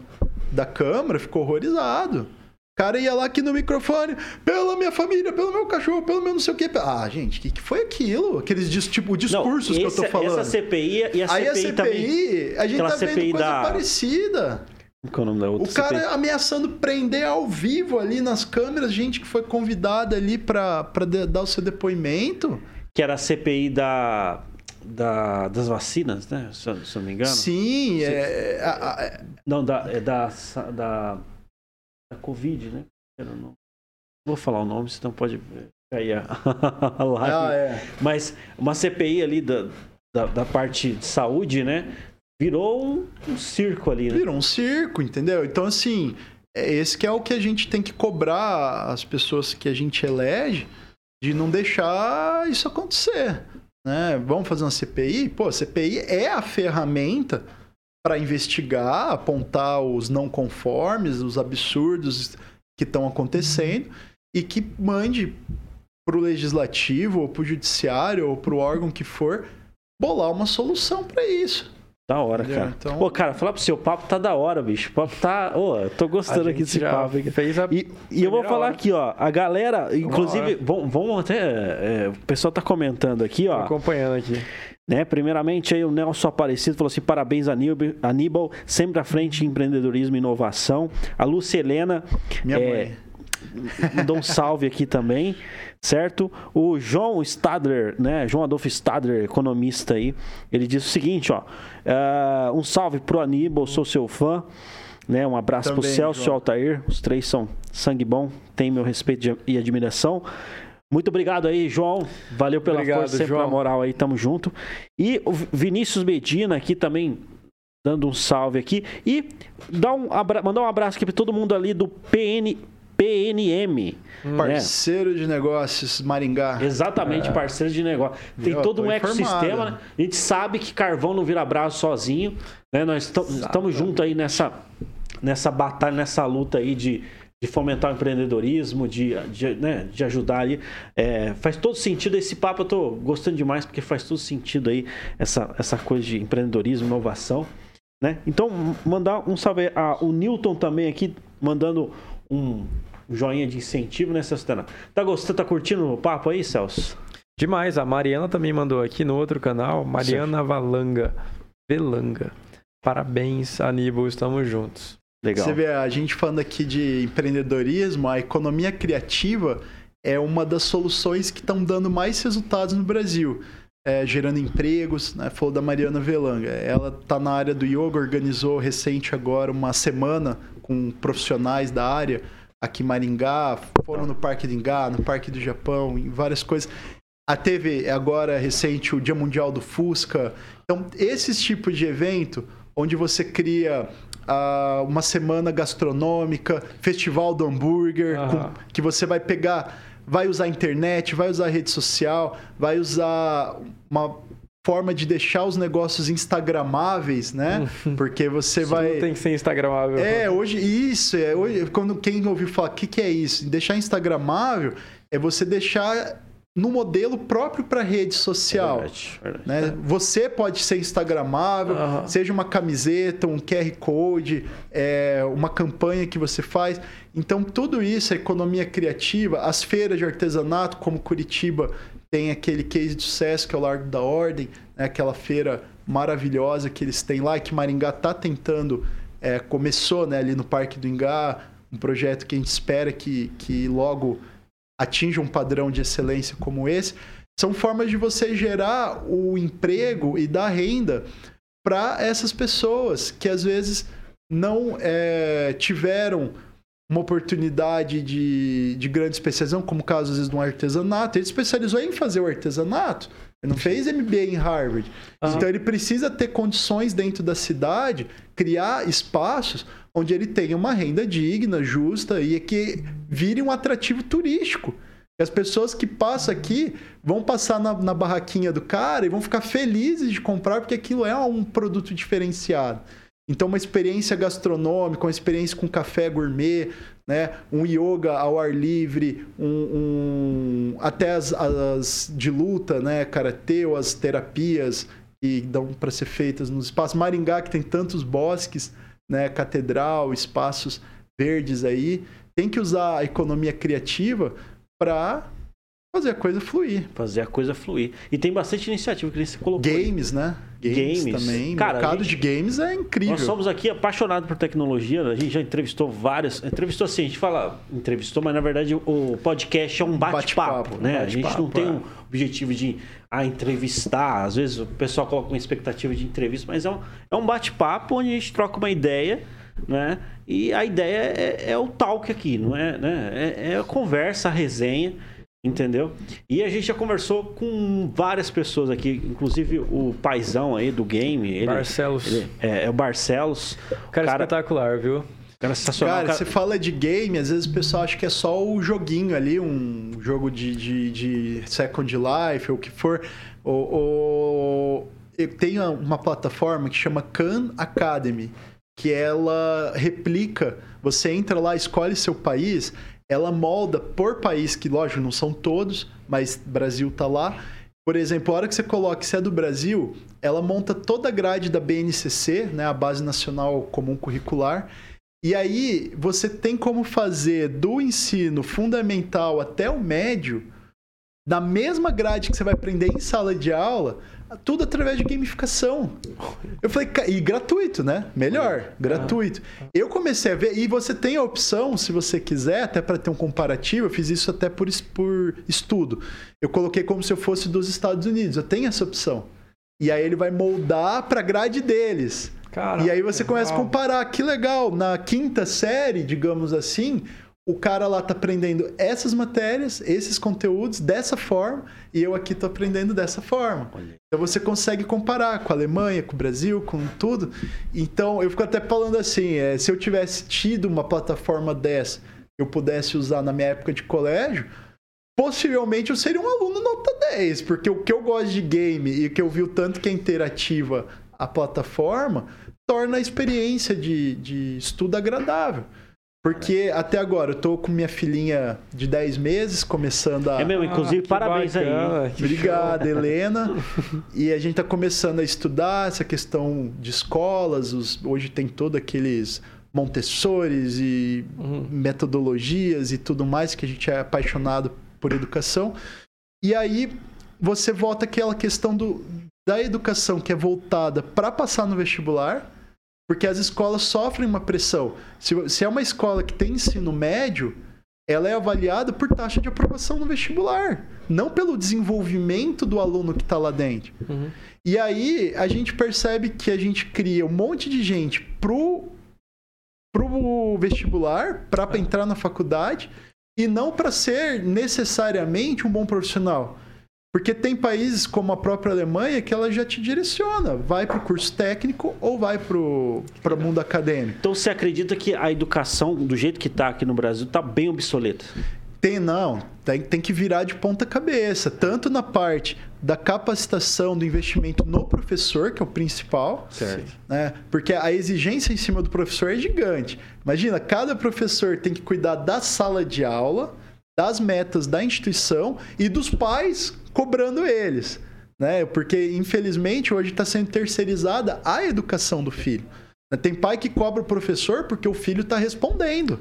da Câmara ficou horrorizado. O cara ia lá aqui no microfone, pela minha família, pelo meu cachorro, pelo meu não sei o quê. Ah, gente, o que, que foi aquilo? Aqueles dis- tipo, Não, discursos que eu tô esse- falando. Essa CPI e a Aí CPI, a também. CPI, a gente tá vendo CPI coisa da- parecida. Qual é o nome da outra O cara CPI? ameaçando prender ao vivo ali nas câmeras, gente que foi convidada ali pra, pra de- dar o seu depoimento. Que era a CPI da, da, das vacinas, né? Se, eu- se eu não me engano. Sim, é, a- a- é- Não, da, é da, da, da Covid, né? Não vou falar o nome, senão pode cair a, a live. ah, é. Mas uma CPI ali da, da, da parte de saúde, né? Virou um, circo ali, né? Virou um circo, entendeu? Então, assim, é esse que é o que a gente tem que cobrar as pessoas que a gente elege de não deixar isso acontecer. Né? Vamos fazer uma CPI? Pô, a CPI é a ferramenta para investigar, apontar os não conformes, os absurdos que estão acontecendo e que mande para o legislativo, ou para o judiciário, ou para o órgão que for, bolar uma solução para isso. Da hora, Entendeu? cara. Então- Pô, cara, falar pro seu papo tá da hora, bicho. O papo tá. Ô, eu tô gostando aqui desse papo. aqui. fez a E, e eu vou falar hora. aqui, ó. A galera, inclusive, vamos, até. é, o pessoal tá comentando aqui, Tô ó. acompanhando aqui. Né? Primeiramente, aí o Nelson Aparecido falou assim: parabéns, Aníbal, Aníbal sempre à frente em empreendedorismo e inovação. A Lúcia Helena Minha É, mãe. Mandou um salve aqui também, certo? O João Stadler, né? João Adolfo Stadler, economista aí, ele diz o seguinte, ó. ah, um salve pro Aníbal, sou seu fã. Né, um abraço pro Também, Celso e. Altair. Os três são sangue bom, tem meu respeito e admiração. Muito obrigado aí, João. Valeu pela Obrigado, força, sempre João. a moral aí, tamo junto. E o Vinícius Medina aqui também dando um salve aqui e dá um abra... mandar um abraço aqui para todo mundo ali do PN PNM. né? Parceiro de negócios Maringá. Exatamente, parceiro de negócio. Tem Eu todo um ecossistema, informado. né? A gente sabe que carvão não vira braço sozinho, né? Nós estamos juntos aí nessa, nessa batalha, nessa luta aí de, de fomentar o empreendedorismo, de, de, né, de ajudar aí. É, faz todo sentido esse papo, eu tô gostando demais, porque faz todo sentido aí essa, essa coisa de empreendedorismo, inovação. Né? Então, mandar um salve aí. Ah, o Newton também aqui, mandando um joinha de incentivo nessa cena. Tá gostando, tá curtindo o papo aí, Celso? Demais. A Mariana também mandou aqui no outro canal. Mariana Valanga. Velanga. Parabéns, Aníbal. Estamos juntos. Legal. Você vê, a gente falando aqui de empreendedorismo, a economia criativa é uma das soluções que estão dando mais resultados no Brasil. É, gerando empregos, né? Falou da Mariana Velanga. Ela está na área do yoga, organizou recente agora uma semana com profissionais da área aqui em Maringá, foram no Parque do Ingá, no Parque do Japão, em várias coisas. A TV, agora recente, o Dia Mundial do Fusca. Então, esses tipos de evento, onde você cria uh, uma semana gastronômica, festival do hambúrguer, Aham. com- que você vai pegar, vai usar a internet, vai usar a rede social, vai usar uma forma de deixar os negócios instagramáveis, né? Porque você Isso vai não tem que ser instagramável. é, hoje, isso, é, hoje, quando quem ouviu falar, o que, que é isso? Deixar instagramável é você deixar no modelo próprio para rede social. Verdade, verdade. né? Você pode ser instagramável, Aham. seja uma camiseta, um QR Code, é, uma campanha que você faz. Então, tudo isso, a economia criativa, as feiras de artesanato, como Curitiba tem aquele case de sucesso que é o Largo da Ordem, né? aquela feira maravilhosa que eles têm lá que Maringá está tentando, é, começou né, ali no Parque do Ingá, um projeto que a gente espera que, que logo atinja um padrão de excelência como esse, são formas de você gerar o emprego e dar renda para essas pessoas que às vezes não é, tiveram uma oportunidade de, de grande especialização, como o caso às vezes de um artesanato. Ele especializou em fazer o artesanato, ele não fez MBA em Harvard. Aham. Então ele precisa ter condições dentro da cidade, criar espaços onde ele tenha uma renda digna, justa e que vire um atrativo turístico. E as pessoas que passam aqui vão passar na, na barraquinha do cara e vão ficar felizes de comprar porque aquilo é um produto diferenciado. Então, uma experiência gastronômica, uma experiência com café gourmet, né? um yoga ao ar livre, um, um- até as, as de luta, né? karatê ou as terapias que dão para ser feitas nos espaços. Maringá, que tem tantos bosques, né? catedral, espaços verdes aí, tem que usar a economia criativa para fazer a coisa fluir. Fazer a coisa fluir. E tem bastante iniciativa que você colocou. Games, né? Games. também. Cara, o mercado gente- de games é incrível. Nós somos aqui apaixonados por tecnologia, a gente já entrevistou várias. Entrevistou assim, a gente fala entrevistou, mas na verdade o podcast é um bate-papo, Bate-papo, né? um a gente não tem é. um objetivo de ah, entrevistar. Às vezes o pessoal coloca uma expectativa de entrevista, mas é um, é um bate-papo onde a gente troca uma ideia, né? E a ideia é, é o talk aqui, não é? Né? É, é a conversa, a resenha. Entendeu? E a gente já conversou com várias pessoas aqui, inclusive o paizão aí do game. Ele, Barcelos. ele- é, é o Barcelos. Cara, cara, espetacular, viu? cara sensacional. Cara, cara- você fala de game, às vezes o pessoal acha que é só o joguinho ali, um jogo de, de, de Second Life ou o que for. O, o- eu tenho uma plataforma que chama Khan Academy, que ela replica, você entra lá, escolhe seu país, ela molda por país, que lógico, não são todos, mas Brasil tá lá. Por exemplo, a hora que você coloca você é do Brasil, ela monta toda a grade da BNCC, né, a Base Nacional Comum Curricular, e aí você tem como fazer do ensino fundamental até o médio, da mesma grade que você vai aprender em sala de aula, tudo através de gamificação. Eu falei, "Ca- e gratuito, né? Melhor, gratuito. Eu comecei a ver, e você tem a opção, se você quiser, até para ter um comparativo, eu fiz isso até por, por estudo. Eu coloquei como se eu fosse dos Estados Unidos, eu tenho essa opção. E aí ele vai moldar para grade deles. E aí você começa a uau. comparar, que legal, na quinta série, digamos assim, o cara lá tá aprendendo essas matérias, esses conteúdos dessa forma, e eu aqui tô aprendendo dessa forma. Então você consegue comparar com a Alemanha, com o Brasil, com tudo. Então eu fico até falando assim, é, se eu tivesse tido uma plataforma dessa, eu pudesse usar na minha época de colégio, possivelmente eu seria um aluno nota 10, porque o que eu gosto de game e o que eu vi o tanto que é interativa a plataforma torna a experiência de, de estudo agradável. Porque até agora eu tô com minha filhinha de 10 meses, começando a. É mesmo, inclusive, Ah, parabéns aí. bacana, que Obrigado, Helena. E a gente tá começando a estudar essa questão de escolas. os- hoje tem todo aqueles Montessores e Uhum. metodologias e tudo mais que a gente é apaixonado por educação. E aí você volta àquela questão do, da educação que é voltada para passar no vestibular, porque as escolas sofrem uma pressão. Se, se é uma escola que tem ensino médio, ela é avaliada por taxa de aprovação no vestibular, não pelo desenvolvimento do aluno que está lá dentro. Uhum. E aí a gente percebe que a gente cria um monte de gente pro, pro vestibular, para entrar na faculdade, e não para ser necessariamente um bom profissional. Porque tem países como a própria Alemanha que ela já te direciona. Vai para o curso técnico ou vai para o mundo acadêmico. Então você acredita que a educação, do jeito que está aqui no Brasil, está bem obsoleta? Tem, não. Tem, tem que virar de ponta cabeça. Tanto na parte da capacitação, do investimento no professor, que é o principal. Certo. Né? Porque a exigência em cima do professor é gigante. Imagina, cada professor tem que cuidar da sala de aula, das metas da instituição e dos pais cobrando eles. Né? Porque, infelizmente, hoje está sendo terceirizada a educação do filho. Tem pai que cobra o professor porque o filho está respondendo.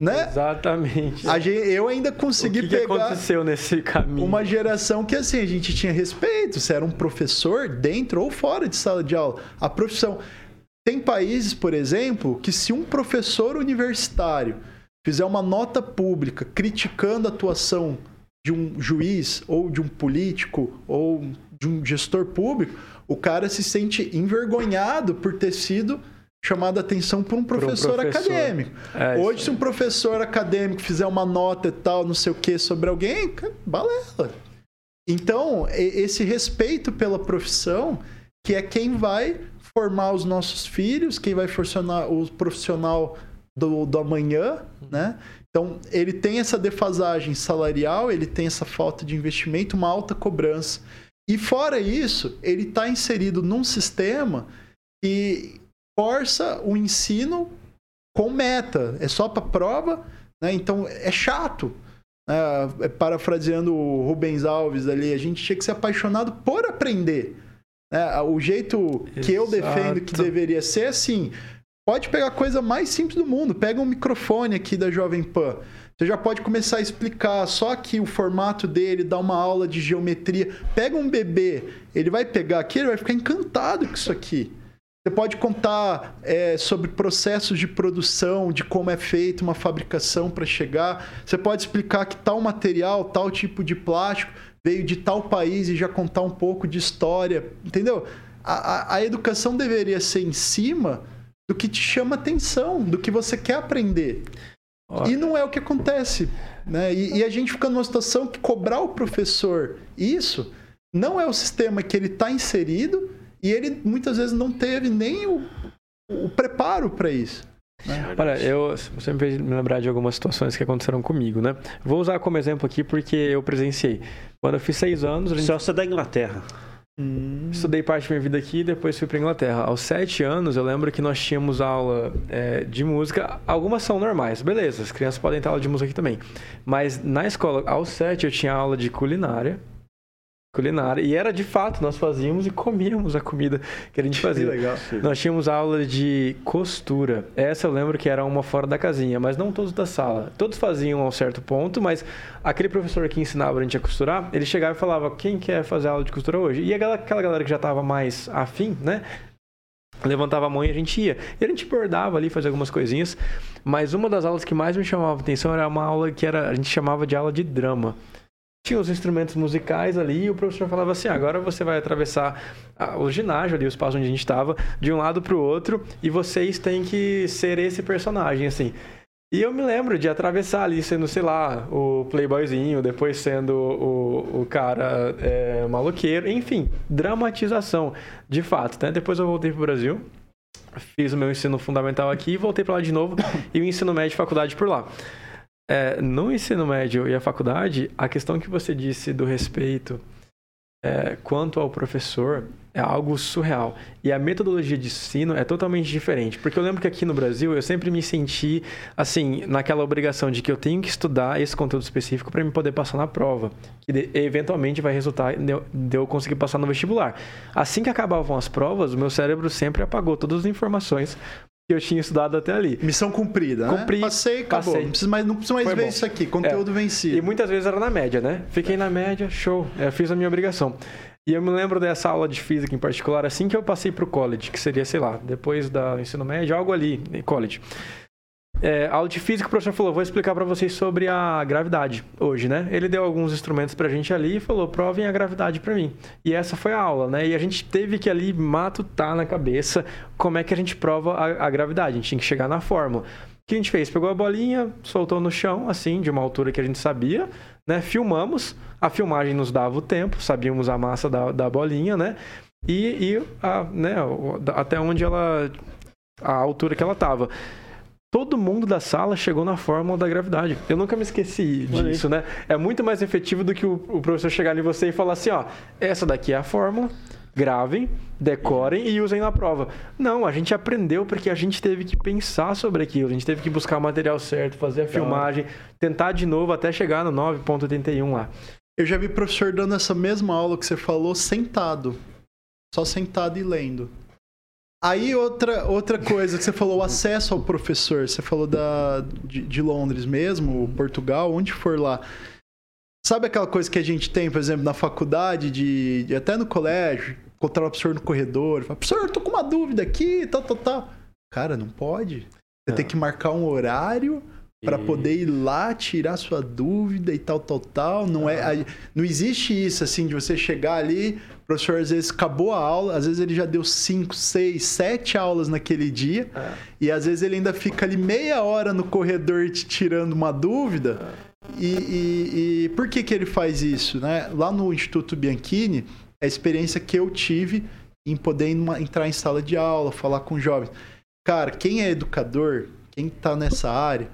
Né? Exatamente. Gente, eu ainda consegui o que pegar. O que aconteceu nesse caminho? Uma geração que assim a gente tinha respeito, se era um professor dentro ou fora de sala de aula. A profissão. Tem países, por exemplo, que se um professor universitário fizer uma nota pública criticando a atuação de um juiz ou de um político ou de um gestor público, o cara se sente envergonhado por ter sido chamado a atenção por um professor, um professor. acadêmico. É, Hoje, se um professor acadêmico fizer uma nota e tal, não sei o que, sobre alguém, balela. Então, esse respeito pela profissão, que é quem vai formar os nossos filhos, quem vai funcionar o profissional do, do amanhã, né? Então, ele tem essa defasagem salarial, ele tem essa falta de investimento, uma alta cobrança. E fora isso, ele está inserido num sistema que força o ensino com meta. É só para prova, né? Então é chato. É, parafraseando o Rubens Alves ali, a gente tinha que ser apaixonado por aprender. É, o jeito Exato. que eu defendo que deveria ser assim. Pode pegar a coisa mais simples do mundo. Pega um microfone aqui da Jovem Pan. Você já pode começar a explicar só que o formato dele, dá uma aula de geometria. Pega um bebê, ele vai pegar aqui, ele vai ficar encantado com isso aqui. Você pode contar é, sobre processos de produção, de como é feita uma fabricação para chegar. Você pode explicar que tal material, tal tipo de plástico veio de tal país e já contar um pouco de história. Entendeu? A, a, a educação deveria ser em cima do que te chama atenção, do que você quer aprender. Olha. E não é o que acontece. Né? E, e a gente fica numa situação que cobrar o professor isso não é o sistema que ele está inserido e ele muitas vezes não teve nem o, o preparo para isso. Né? Olha, eu sempre me lembrar de algumas situações que aconteceram comigo, né? Vou usar como exemplo aqui porque eu presenciei. Quando eu fiz seis anos. Gente... Você é da Inglaterra. Hum. Estudei parte da minha vida aqui e depois fui para Inglaterra. Aos sete anos, eu lembro que nós tínhamos aula é, de música. Algumas são normais, beleza, as crianças podem ter aula de música aqui também. Mas na escola, aos sete, eu tinha aula de culinária culinária. E era de fato, nós fazíamos e comíamos a comida que a gente fazia. Que legal. Nós tínhamos aula de costura. Essa eu lembro que era uma fora da casinha, mas não todos da sala. Todos faziam a um certo ponto, mas aquele professor que ensinava a gente a costurar, ele chegava e falava: quem quer fazer aula de costura hoje? E aquela galera que já estava mais afim, né? levantava a mão e a gente ia. E a gente bordava ali, fazia algumas coisinhas. Mas uma das aulas que mais me chamava a atenção era uma aula que era, a gente chamava de aula de drama tinha os instrumentos musicais ali e o professor falava assim: agora você vai atravessar o ginásio ali, o espaço onde a gente estava, de um lado para o outro e vocês têm que ser esse personagem, assim. E eu me lembro de atravessar ali sendo, sei lá, o playboyzinho, depois sendo o, o cara é, maloqueiro, enfim, dramatização, de fato, né? Depois eu voltei pro Brasil, fiz o meu ensino fundamental aqui, voltei para lá de novo e o ensino médio de faculdade por lá. É, no ensino médio e a faculdade, a questão que você disse do respeito é, quanto ao professor é algo surreal. E a metodologia de ensino é totalmente diferente. Porque eu lembro que aqui no Brasil eu sempre me senti, assim, naquela obrigação de que eu tenho que estudar esse conteúdo específico para me poder passar na prova. Que eventualmente vai resultar de eu conseguir passar no vestibular. Assim que acabavam as provas, o meu cérebro sempre apagou todas as informações que eu tinha estudado até ali. Missão cumprida, Cumpri, né? Passei, acabou. Passei. Não preciso mais, não preciso mais ver bom. isso aqui. Conteúdo é. vencido. E muitas vezes era na média, né? Fiquei na média, show. Eu fiz a minha obrigação. E eu me lembro dessa aula de física em particular, assim que eu passei para o college, que seria, sei lá, depois do ensino médio, algo ali, college. É, aula de física, o professor falou, vou explicar para vocês sobre a gravidade hoje, né? Ele deu alguns instrumentos pra gente ali e falou, provem a gravidade para mim. E essa foi a aula, né? E a gente teve que ali matutar na cabeça como é que a gente prova a, a gravidade. A gente tinha que chegar na fórmula. O que a gente fez? Pegou a bolinha, soltou no chão, assim, de uma altura que a gente sabia, né? Filmamos, a filmagem nos dava o tempo, sabíamos a massa da, da bolinha, né? E, e a, né, até onde ela. a altura que ela estava todo mundo da sala chegou na fórmula da gravidade. Eu nunca me esqueci disso, né? É muito mais efetivo do que o, o professor chegar em você e falar assim, ó, essa daqui é a fórmula, gravem, decorem e usem na prova. Não, a gente aprendeu porque a gente teve que pensar sobre aquilo, a gente teve que buscar o material certo, fazer a então... filmagem, tentar de novo até chegar no 9.81 lá. Eu já vi professor dando essa mesma aula que você falou sentado. Só sentado e lendo. Aí outra, outra coisa que você falou, o acesso ao professor. Você falou da, de, de Londres mesmo, Portugal, onde for lá. Sabe aquela coisa que a gente tem, por exemplo, na faculdade, de, de até no colégio, encontrar o professor no corredor, falar, professor, tô com uma dúvida aqui, tal, tal, tal. Cara, não pode. Você tem que marcar um horário para poder ir lá tirar sua dúvida e tal, tal, tal. Não é, não existe isso assim de você chegar ali, o professor às vezes acabou a aula, às vezes ele já deu 5, 6, 7 aulas naquele dia, é. e às vezes ele ainda fica ali meia hora no corredor te tirando uma dúvida. É. E, e, e, por que, que ele faz isso? Né? Lá no Instituto Bianchini, é a experiência que eu tive em poder entrar em sala de aula, falar com jovens. Cara, quem é educador, quem está nessa área,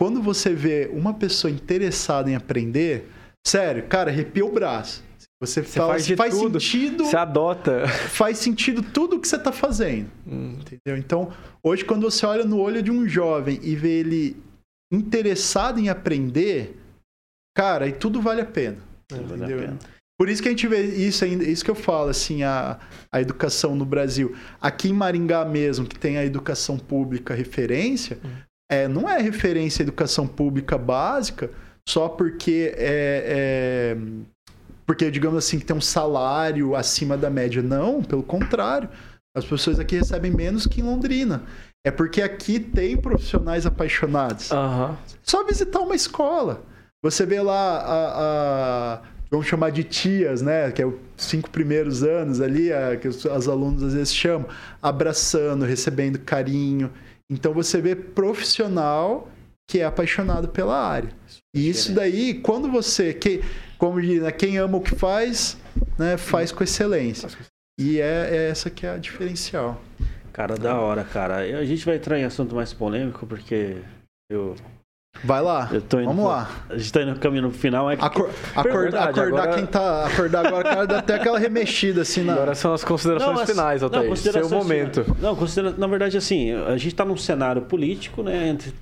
quando você vê uma pessoa interessada em aprender, sério, cara, arrepia o braço. Você, você fala, faz, de faz tudo, sentido. Você adota. Faz sentido tudo o que você está fazendo. Hum. Entendeu? Então, hoje, quando você olha no olho de um jovem e vê ele interessado em aprender, cara, aí tudo vale a pena. É, entendeu? Vale a pena. Por isso que a gente vê isso ainda, isso que eu falo, assim, a, a educação no Brasil. Aqui em Maringá mesmo, que tem a educação pública referência, hum. É, não é referência à educação pública básica só porque é, é porque, digamos assim, que tem um salário acima da média. Não, pelo contrário. As pessoas aqui recebem menos que em Londrina. É porque aqui tem profissionais apaixonados. Uhum. Só visitar uma escola. Você vê lá a, a vamos chamar de tias, né? Que é os cinco primeiros anos ali, a, que os, os alunos às vezes chamam, abraçando, recebendo carinho. Então você vê profissional que é apaixonado pela área. E isso daí, quando você. Que, como diz, né, quem ama o que faz, né, faz com excelência. E é, é essa que é a diferencial. Cara, da hora, cara. A gente vai entrar em assunto mais polêmico, porque eu Vai lá. Vamos lá. A gente tá indo no caminho final. É que... Acor acordar, acordar agora... quem tá. Acordar agora, cara, dá até aquela remexida assim na. Agora são as considerações não, finais, Altair. Não, Seu momento. Não, considera... na verdade, assim, a gente tá num cenário político, né? Entre...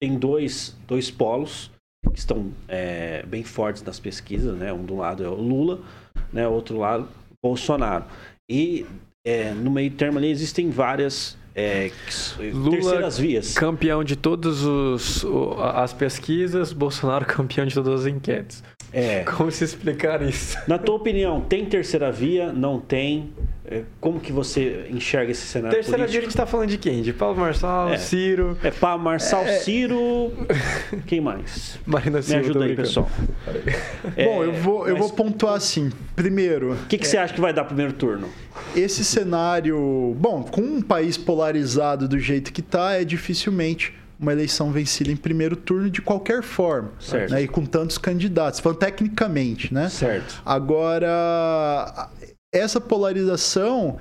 Tem dois, dois polos que estão é, bem fortes nas pesquisas, né? Um do lado é o Lula, né? Outro lado Bolsonaro. E é, no meio termo ali existem várias é, Lula, terceiras vias. Campeão de todas as pesquisas, Bolsonaro campeão de todas as enquetes. É. Como se explicar isso? Na tua opinião, tem terceira via? Não tem? É, como que você enxerga esse cenário Terceira político? via a gente tá falando de quem? De Paulo Marçal, é. Ciro... É Paulo Marçal, é... Ciro... Quem mais? Marina Silva. Me ajuda aí, pessoal. Bom, eu vou, eu vou pontuar assim. Primeiro... O que, que você acha que vai dar primeiro turno? Esse cenário... Bom, com um país polarizado do jeito que tá, é dificilmente uma eleição vencida em primeiro turno de qualquer forma. Certo. Né? E com tantos candidatos. Falando tecnicamente, né? Certo. Agora, essa polarização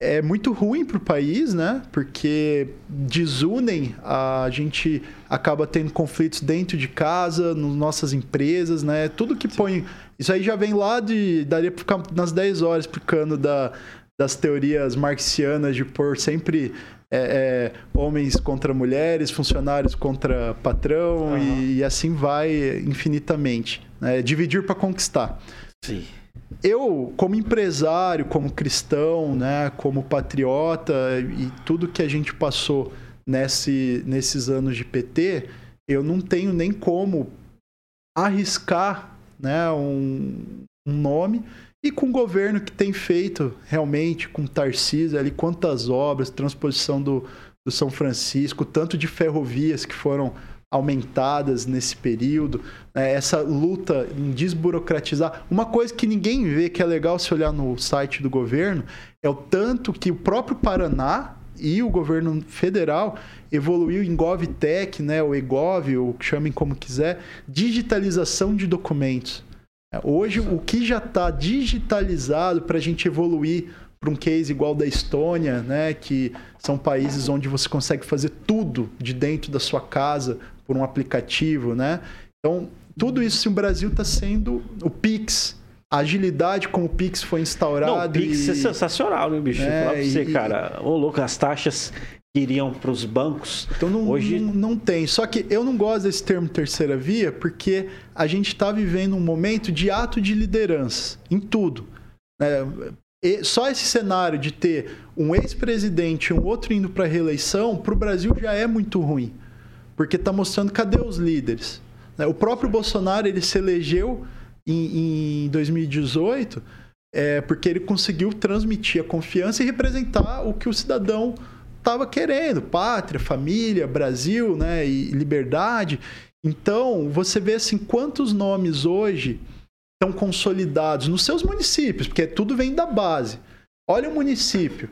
é muito ruim para o país, né? Porque desunem, a gente acaba tendo conflitos dentro de casa, nas nossas empresas, né? Tudo que põe. Isso aí já vem lá de. Daria para ficar nas 10 horas explicando da, das teorias marxianas de pôr sempre é, é, homens contra mulheres, funcionários contra patrão uhum. e, e, assim vai infinitamente. Né? Dividir para conquistar. Sim eu, como empresário, como cristão, né, como patriota e tudo que a gente passou nesse, nesses anos de PT, eu não tenho nem como arriscar né, um, um nome. E com o governo que tem feito realmente, com Tarcísio ali, quantas obras, transposição do, do São Francisco, tanto de ferrovias que foram aumentadas nesse período, né? essa luta em desburocratizar. Uma coisa que ninguém vê que é legal se olhar no site do governo é o tanto que o próprio Paraná e o governo federal evoluiu em GovTech, né, o EGov, ou chamem como quiser, digitalização de documentos. Hoje, o que já está digitalizado para a gente evoluir para um case igual da Estônia, né, que são países onde você consegue fazer tudo de dentro da sua casa por um aplicativo, né? Então, tudo isso, o Brasil está sendo o Pix, a agilidade como o Pix foi instaurado. Não, o Pix e... é sensacional, né, bicho? É, Falar pra você, e... cara. Ô, louco, as taxas que iriam para os bancos. Então não, hoje não, não, tem. Só que eu não gosto desse termo terceira via porque a gente está vivendo um momento de ato de liderança em tudo. É, só esse cenário de ter um ex-presidente e um outro indo para a reeleição, para o Brasil já é muito ruim. Porque está mostrando cadê os líderes. Né? O próprio Bolsonaro ele se elegeu em, em 2018 é, porque ele conseguiu transmitir a confiança e representar o que o cidadão estava querendo: pátria, família, Brasil, né, e liberdade. Então, você vê assim quantos nomes hoje estão consolidados nos seus municípios, porque tudo vem da base. Olha o município.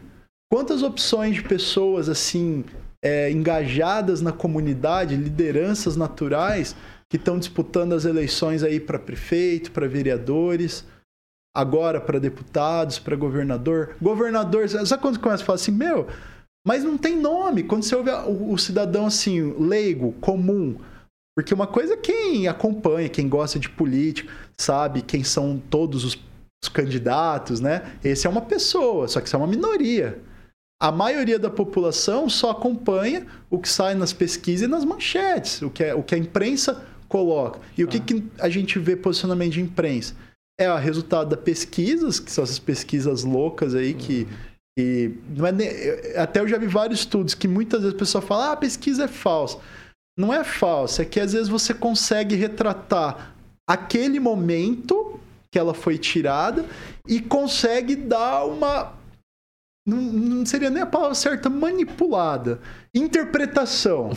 Quantas opções de pessoas assim é, engajadas na comunidade, lideranças naturais, que estão disputando as eleições aí para prefeito, para vereadores, agora para deputados, para governador. Governador, sabe quando começa a falar assim, meu, mas não tem nome. Quando você ouve o, o cidadão assim, leigo, comum, porque uma coisa é quem acompanha, quem gosta de política, sabe quem são todos os, os candidatos, né? Esse é uma pessoa, só que isso é uma minoria. A maioria da população só acompanha o que sai nas pesquisas e nas manchetes, o que, é, o que a imprensa coloca. E o que, ah. que a gente vê posicionamento de imprensa? É o resultado da pesquisas, que são essas pesquisas loucas aí que. Uhum. Que não é nem, até eu já vi vários estudos que muitas vezes a pessoa fala, ah, a pesquisa é falsa. Não é falsa, é que às vezes você consegue retratar aquele momento que ela foi tirada e consegue dar uma. Não, não seria nem a palavra certa, manipulada. Interpretação.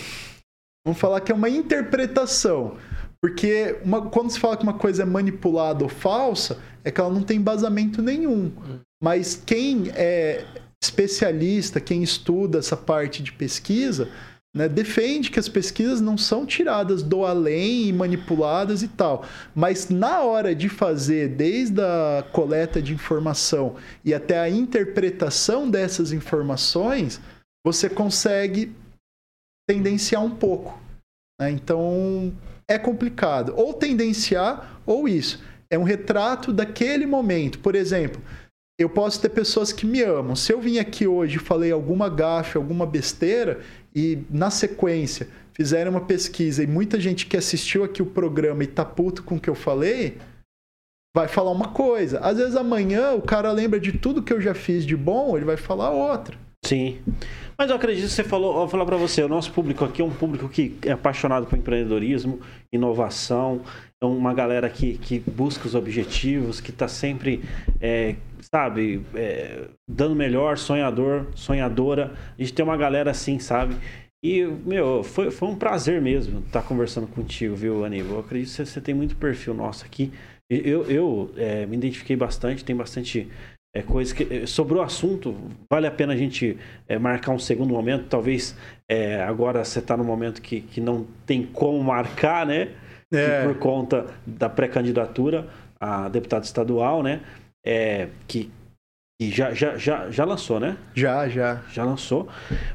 Vamos falar que é uma interpretação. Porque uma, quando se fala que uma coisa é manipulada ou falsa, é que ela não tem embasamento nenhum. Mas quem é especialista, quem estuda essa parte de pesquisa, né, defende que as pesquisas não são tiradas do além e manipuladas e tal. Mas na hora de fazer, desde a coleta de informação e até a interpretação dessas informações, você consegue tendenciar um pouco. Né? Então é complicado. Ou tendenciar, ou isso. É um retrato daquele momento. Por exemplo, eu posso ter pessoas que me amam. Se eu vim aqui hoje e falei alguma gafe, alguma besteira, e na sequência fizeram uma pesquisa e muita gente que assistiu aqui o programa e tá puto com o que eu falei, vai falar uma coisa. Às vezes amanhã o cara lembra de tudo que eu já fiz de bom, ele vai falar outra. Sim. Mas eu acredito que você falou, vou falar para você, o nosso público aqui é um público que é apaixonado por empreendedorismo, inovação, é uma galera que, que busca os objetivos, que está sempre, é, sabe, é, dando melhor, sonhador, sonhadora. A gente tem uma galera assim, sabe? E, meu, foi, foi um prazer mesmo estar tá conversando contigo, viu, Aníbal? Eu acredito que você tem muito perfil nosso aqui. Eu, eu é, me identifiquei bastante, tem bastante é coisa que eh, sobre o assunto vale a pena a gente é, marcar um segundo momento. Talvez é, agora você está no momento que, que não tem como marcar né? É. por conta da pré-candidatura a deputado estadual né? É, que, que já, já, já, já lançou né? Já já. Já lançou.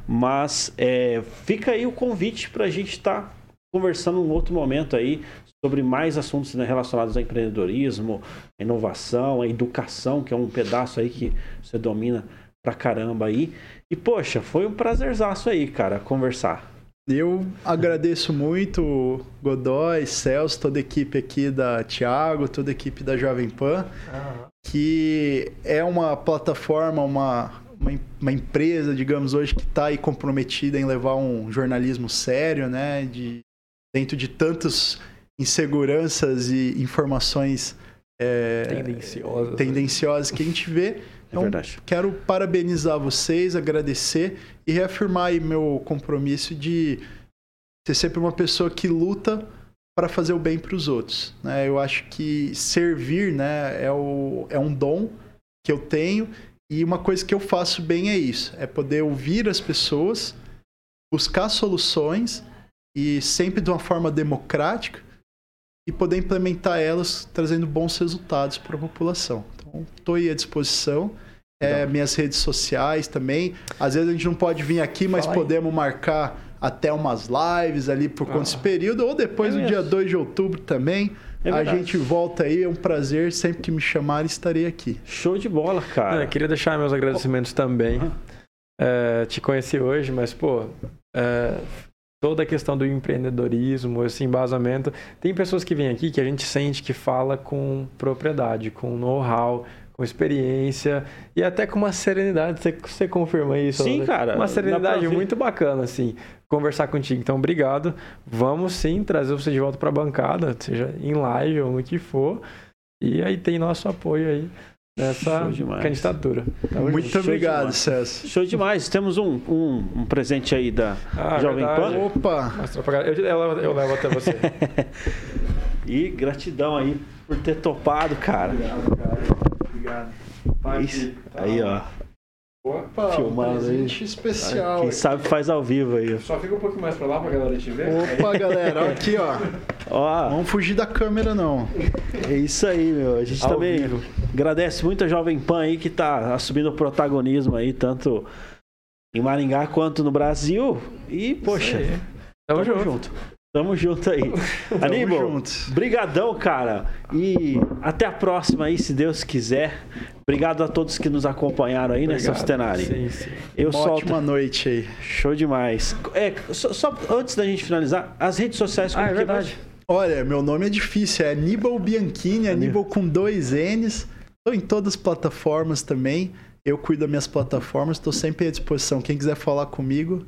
Mas é, fica aí o convite para a gente estar tá conversando um outro momento aí sobre mais assuntos né, relacionados ao empreendedorismo, a inovação, a educação, que é um pedaço aí que você domina pra caramba aí. E, poxa, foi um prazerzaço aí, cara, conversar. Eu agradeço muito Godoy, Celso, toda a equipe aqui da Thiago, toda a equipe da Jovem Pan, que é uma plataforma, uma, uma, uma empresa, digamos, hoje que está aí comprometida em levar um jornalismo sério, né? De, dentro de tantos inseguranças e informações é, tendenciosas, tendenciosas que a gente vê. Então, verdade. quero parabenizar vocês, agradecer e reafirmar meu compromisso de ser sempre uma pessoa que luta para fazer o bem para os outros. Né? Eu acho que servir né, é, o, é um dom que eu tenho e uma coisa que eu faço bem é isso: é poder ouvir as pessoas, buscar soluções e sempre de uma forma democrática e poder implementar elas trazendo bons resultados para a população. Então, estou aí à disposição. É, minhas redes sociais também. Às vezes a gente não pode vir aqui, mas Fala aí. podemos marcar até umas lives ali por conta desse Ah. período, ou depois É no dia mesmo. 2 de outubro também. É a gente volta aí, é um prazer. Sempre que me chamarem, estarei aqui. Show de bola, Não, cara. eu queria deixar meus agradecimentos também. Aham. É, te conheci hoje, mas, pô, é, toda a questão do empreendedorismo, esse embasamento. Tem pessoas que vêm aqui que a gente sente que fala com propriedade, com know-how, com experiência e até com uma serenidade. Você, você confirma isso? Sim, cara, Uma serenidade muito bacana, assim, conversar contigo. Então, obrigado. Vamos sim trazer você de volta para a bancada, seja em live ou no que for. E aí tem nosso apoio aí nessa Show demais. candidatura. Tamo Muito junto. obrigado, demais. César. Show demais. Temos um, um, um presente aí da Ah, Jovem verdade. Pan. Opa! Eu, eu levo- eu levo até você. E gratidão aí por ter topado, cara. Obrigado. Isso. Aí, ó. Opa, Filmado um aí. presente especial. Quem aqui. sabe faz ao vivo aí. Só fica um pouco mais pra lá pra galera te ver. Opa, galera, aqui, ó. Ó, Vamos fugir da câmera, não. é isso aí, meu. A gente Ao também vivo. agradece muito a Jovem Pan aí que tá assumindo o protagonismo aí, tanto em Maringá quanto no Brasil. E, poxa, aí. Tamo, tamo junto. junto. Tamo junto aí. Aníbal, brigadão, cara. E até a próxima aí, se Deus quiser. Obrigado a todos que nos acompanharam aí Obrigado. Sustenari. Sim, sim. Eu Uma solto. ótima noite aí. Show demais. É, só, só antes da gente finalizar, as redes sociais como Ah, é que verdade. Olha, meu nome é difícil, é Aníbal Bianchini, Aníbal com dois N's. Estou em todas as plataformas também. Eu cuido das minhas plataformas, estou sempre à disposição. Quem quiser falar comigo,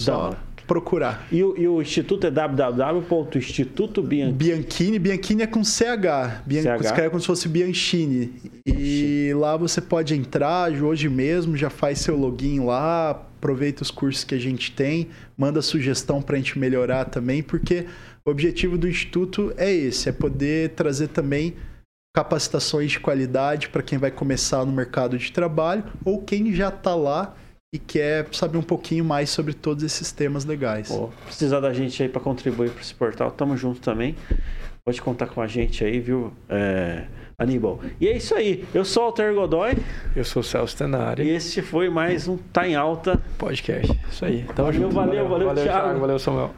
Da hora. Procurar. E o, e o instituto é www.institutobianchi. Bianchini, Bianchini é com CH. Bian... CH. Escreve como se fosse Bianchini. E lá você pode entrar hoje mesmo, já faz seu login lá, aproveita os cursos que a gente tem, manda sugestão para a gente melhorar também, porque o objetivo do Instituto é esse, é poder trazer também capacitações de qualidade para quem vai começar no mercado de trabalho ou quem já está lá e quer saber um pouquinho mais sobre todos esses temas legais. Pô, precisar da gente aí para contribuir para esse portal, tamo junto também. Pode contar com a gente aí, viu, é, Aníbal? E é isso aí. Eu sou o Alter Godoy Eu sou o Celso e Tenari. este foi mais um Tá em Alta. Podcast. Isso aí. Tamo Valeu, junto. valeu, valeu, valeu Thiago. Thiago. Valeu, Samuel.